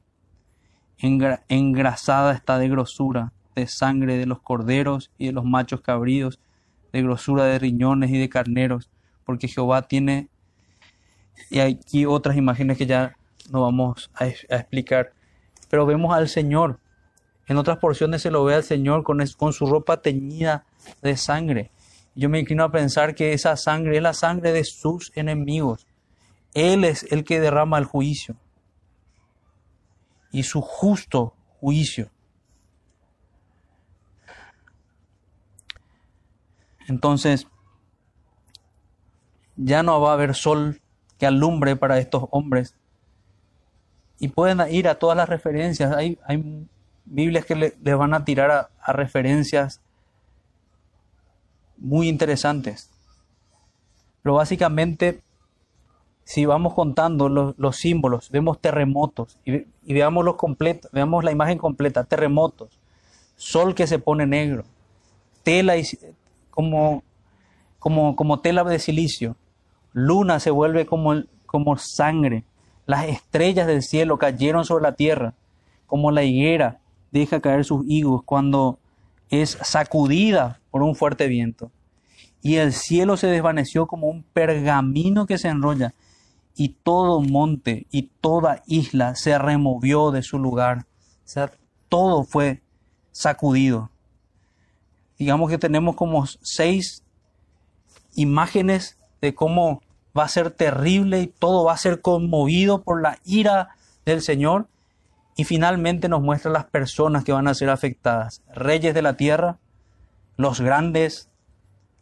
engrasada está de grosura, de sangre de los corderos y de los machos cabríos de grosura de riñones y de carneros, porque Jehová tiene, y aquí otras imágenes que ya no vamos a, explicar, pero vemos al Señor. En otras porciones se lo ve al Señor con, con su ropa teñida de sangre. Yo me inclino a pensar que esa sangre es la sangre de sus enemigos. Él es el que derrama el juicio y su justo juicio. Entonces, ya no va a haber sol que alumbre para estos hombres. Y pueden ir a todas las referencias. Hay, hay Biblias que le, les van a tirar a, referencias muy interesantes. Pero básicamente, si vamos contando los, símbolos, vemos terremotos y, veamos, los completos, veamos la imagen completa, terremotos, sol que se pone negro, tela y, como, como, como tela de silicio. Luna se vuelve como, como sangre. Las estrellas del cielo cayeron sobre la tierra, como la higuera deja caer sus higos cuando es sacudida por un fuerte viento. Y el cielo se desvaneció como un pergamino que se enrolla, y todo monte y toda isla se removió de su lugar O sea, todo fue sacudido. Digamos que tenemos como seis imágenes de cómo va a ser terrible y todo va a ser conmovido por la ira del Señor. Y finalmente nos muestra las personas que van a ser afectadas. Reyes de la tierra, los grandes,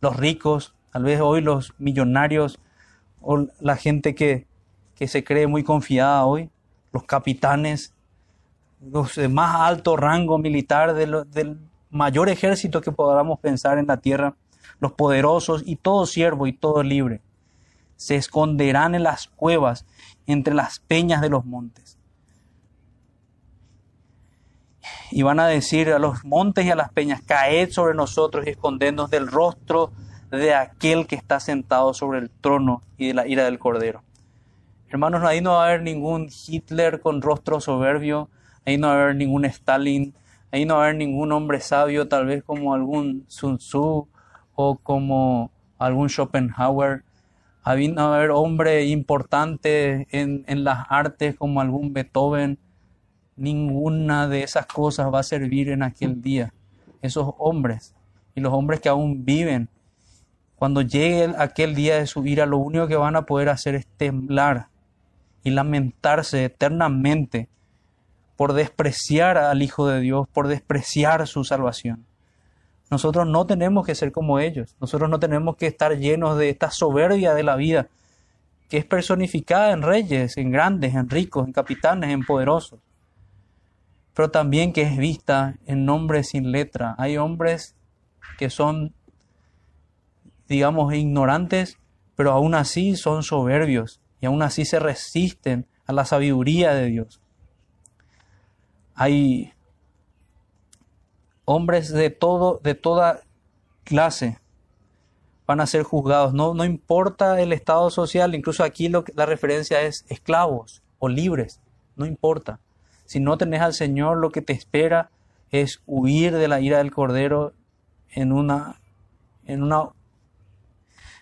los ricos, tal vez hoy los millonarios o la gente que, que se cree muy confiada hoy, los capitanes, los de más alto rango militar del mayor ejército que podamos pensar en la tierra, los poderosos y todo siervo y todo libre, se esconderán en las cuevas entre las peñas de los montes. Y van a decir a los montes y a las peñas, caed sobre nosotros y escondednos del rostro de aquel que está sentado sobre el trono y de la ira del Cordero. Hermanos, ahí no va a haber ningún Hitler con rostro soberbio, ahí no va a haber ningún Stalin, ahí no va a haber ningún hombre sabio, tal vez como algún Sun Tzu o como algún Schopenhauer. Ahí no va a haber hombre importante en, en las artes como algún Beethoven. Ninguna de esas cosas va a servir en aquel día. Esos hombres y los hombres que aún viven cuando llegue aquel día de su ira, lo único que van a poder hacer es temblar y lamentarse eternamente por despreciar al Hijo de Dios, por despreciar su salvación. Nosotros no tenemos que ser como ellos, nosotros no tenemos que estar llenos de esta soberbia de la vida, que es personificada en reyes, en grandes, en ricos, en capitanes, en poderosos, pero también que es vista en nombres sin letra. Hay hombres que son digamos, ignorantes, pero aún así son soberbios y aún así se resisten a la sabiduría de Dios. Hay hombres de todo, de toda clase van a ser juzgados. No, no importa el estado social, incluso aquí lo, la referencia es esclavos o libres, no importa. Si no tenés al Señor, lo que te espera es huir de la ira del Cordero en una, en una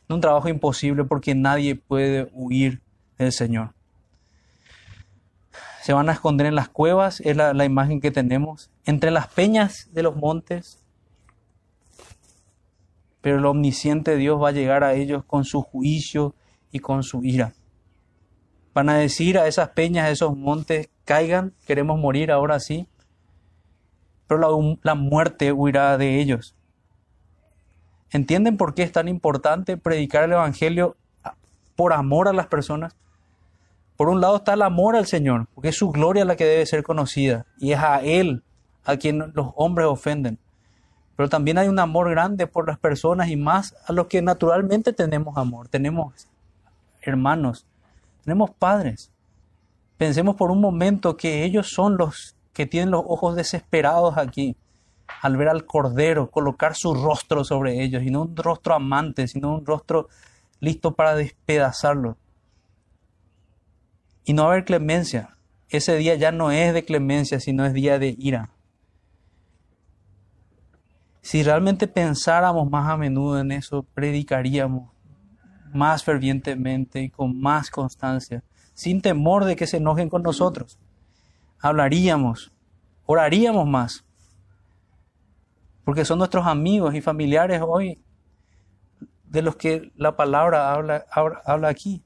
un trabajo imposible porque nadie puede huir del Señor. Se van a esconder en las cuevas, es la, imagen que tenemos, entre las peñas de los montes, pero el omnisciente Dios va a llegar a ellos con su juicio y con su ira. Van a decir a esas peñas, a esos montes, caigan, queremos morir ahora sí, pero la, la muerte huirá de ellos. ¿Entienden por qué es tan importante predicar el Evangelio por amor a las personas? Por un lado está el amor al Señor, porque es su gloria la que debe ser conocida, y es a Él a quien los hombres ofenden. Pero también hay un amor grande por las personas y más a los que naturalmente tenemos amor. Tenemos hermanos, tenemos padres. Pensemos por un momento que ellos son los que tienen los ojos desesperados aquí al ver al Cordero colocar su rostro sobre ellos, y no un rostro amante, sino un rostro listo para despedazarlo. Y no haber clemencia. Ese día ya no es de clemencia, sino es día de ira. Si realmente pensáramos más a menudo en eso, predicaríamos más fervientemente y con más constancia, sin temor de que se enojen con nosotros. Hablaríamos, oraríamos más, porque son nuestros amigos y familiares hoy de los que la palabra habla, habla aquí.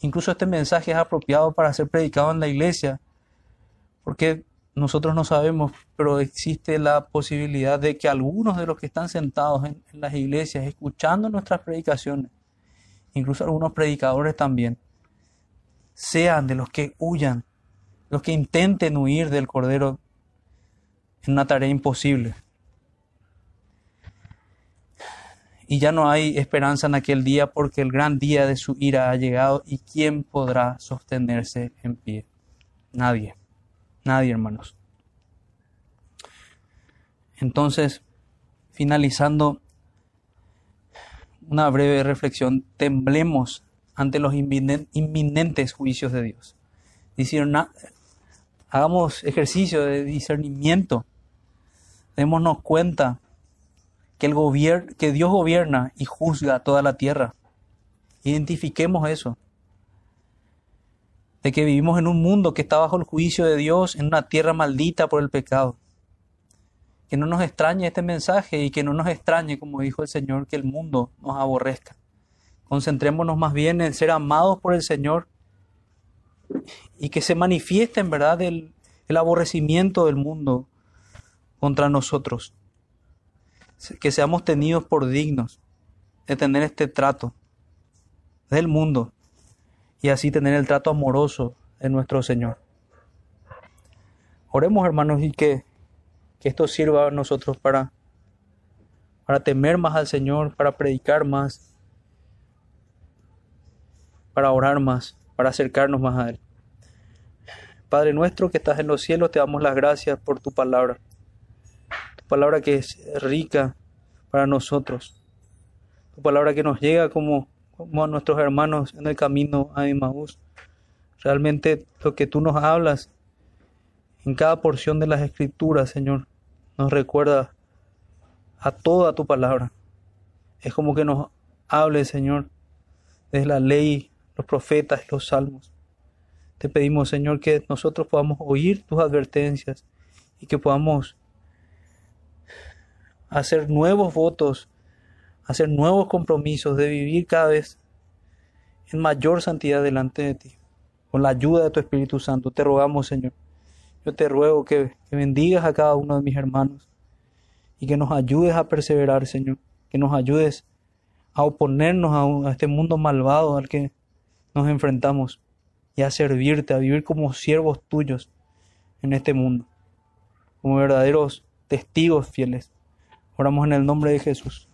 Incluso este mensaje es apropiado para ser predicado en la iglesia, porque nosotros no sabemos, pero existe la posibilidad de que algunos de los que están sentados en, en las iglesias escuchando nuestras predicaciones, incluso algunos predicadores también, sean de los que huyan, los que intenten huir del Cordero en una tarea imposible. Y ya no hay esperanza en aquel día porque el gran día de su ira ha llegado y ¿quién podrá sostenerse en pie? Nadie, nadie hermanos. Entonces, finalizando una breve reflexión, temblemos ante los inminentes juicios de Dios. hagamos ejercicio de discernimiento, démonos cuenta que, el que Dios gobierna y juzga toda la tierra. Identifiquemos eso. de que vivimos en un mundo que está bajo el juicio de Dios, en una tierra maldita por el pecado. Que no nos extrañe este mensaje y que no nos extrañe, como dijo el Señor, que el mundo nos aborrezca. Concentrémonos más bien en ser amados por el Señor y que se manifieste en verdad el, el aborrecimiento del mundo contra nosotros. Que seamos tenidos por dignos de tener este trato del mundo y así tener el trato amoroso de nuestro Señor. Oremos hermanos y que, que esto sirva a nosotros para, para temer más al Señor, para predicar más, para orar más, para acercarnos más a Él. Padre nuestro que estás en los cielos, te damos las gracias por tu palabra. Palabra que es rica para nosotros. Tu palabra que nos llega como como a nuestros hermanos en el camino a Emmaús. Realmente lo que tú nos hablas en cada porción de las escrituras, Señor, nos recuerda a toda tu palabra. Es como que nos hable, Señor, desde la ley, los profetas los salmos. Te pedimos, Señor, que nosotros podamos oír tus advertencias y que podamos hacer nuevos votos hacer nuevos compromisos, de vivir cada vez en mayor santidad delante de ti. Con la ayuda de tu Espíritu Santo, te rogamos, Señor. Yo te ruego que, bendigas a cada uno de mis hermanos y que nos ayudes a perseverar, Señor. Que nos ayudes a oponernos a, a este mundo malvado al que nos enfrentamos y a servirte, a vivir como siervos tuyos en este mundo, como verdaderos testigos fieles. Oramos en el nombre de Jesús.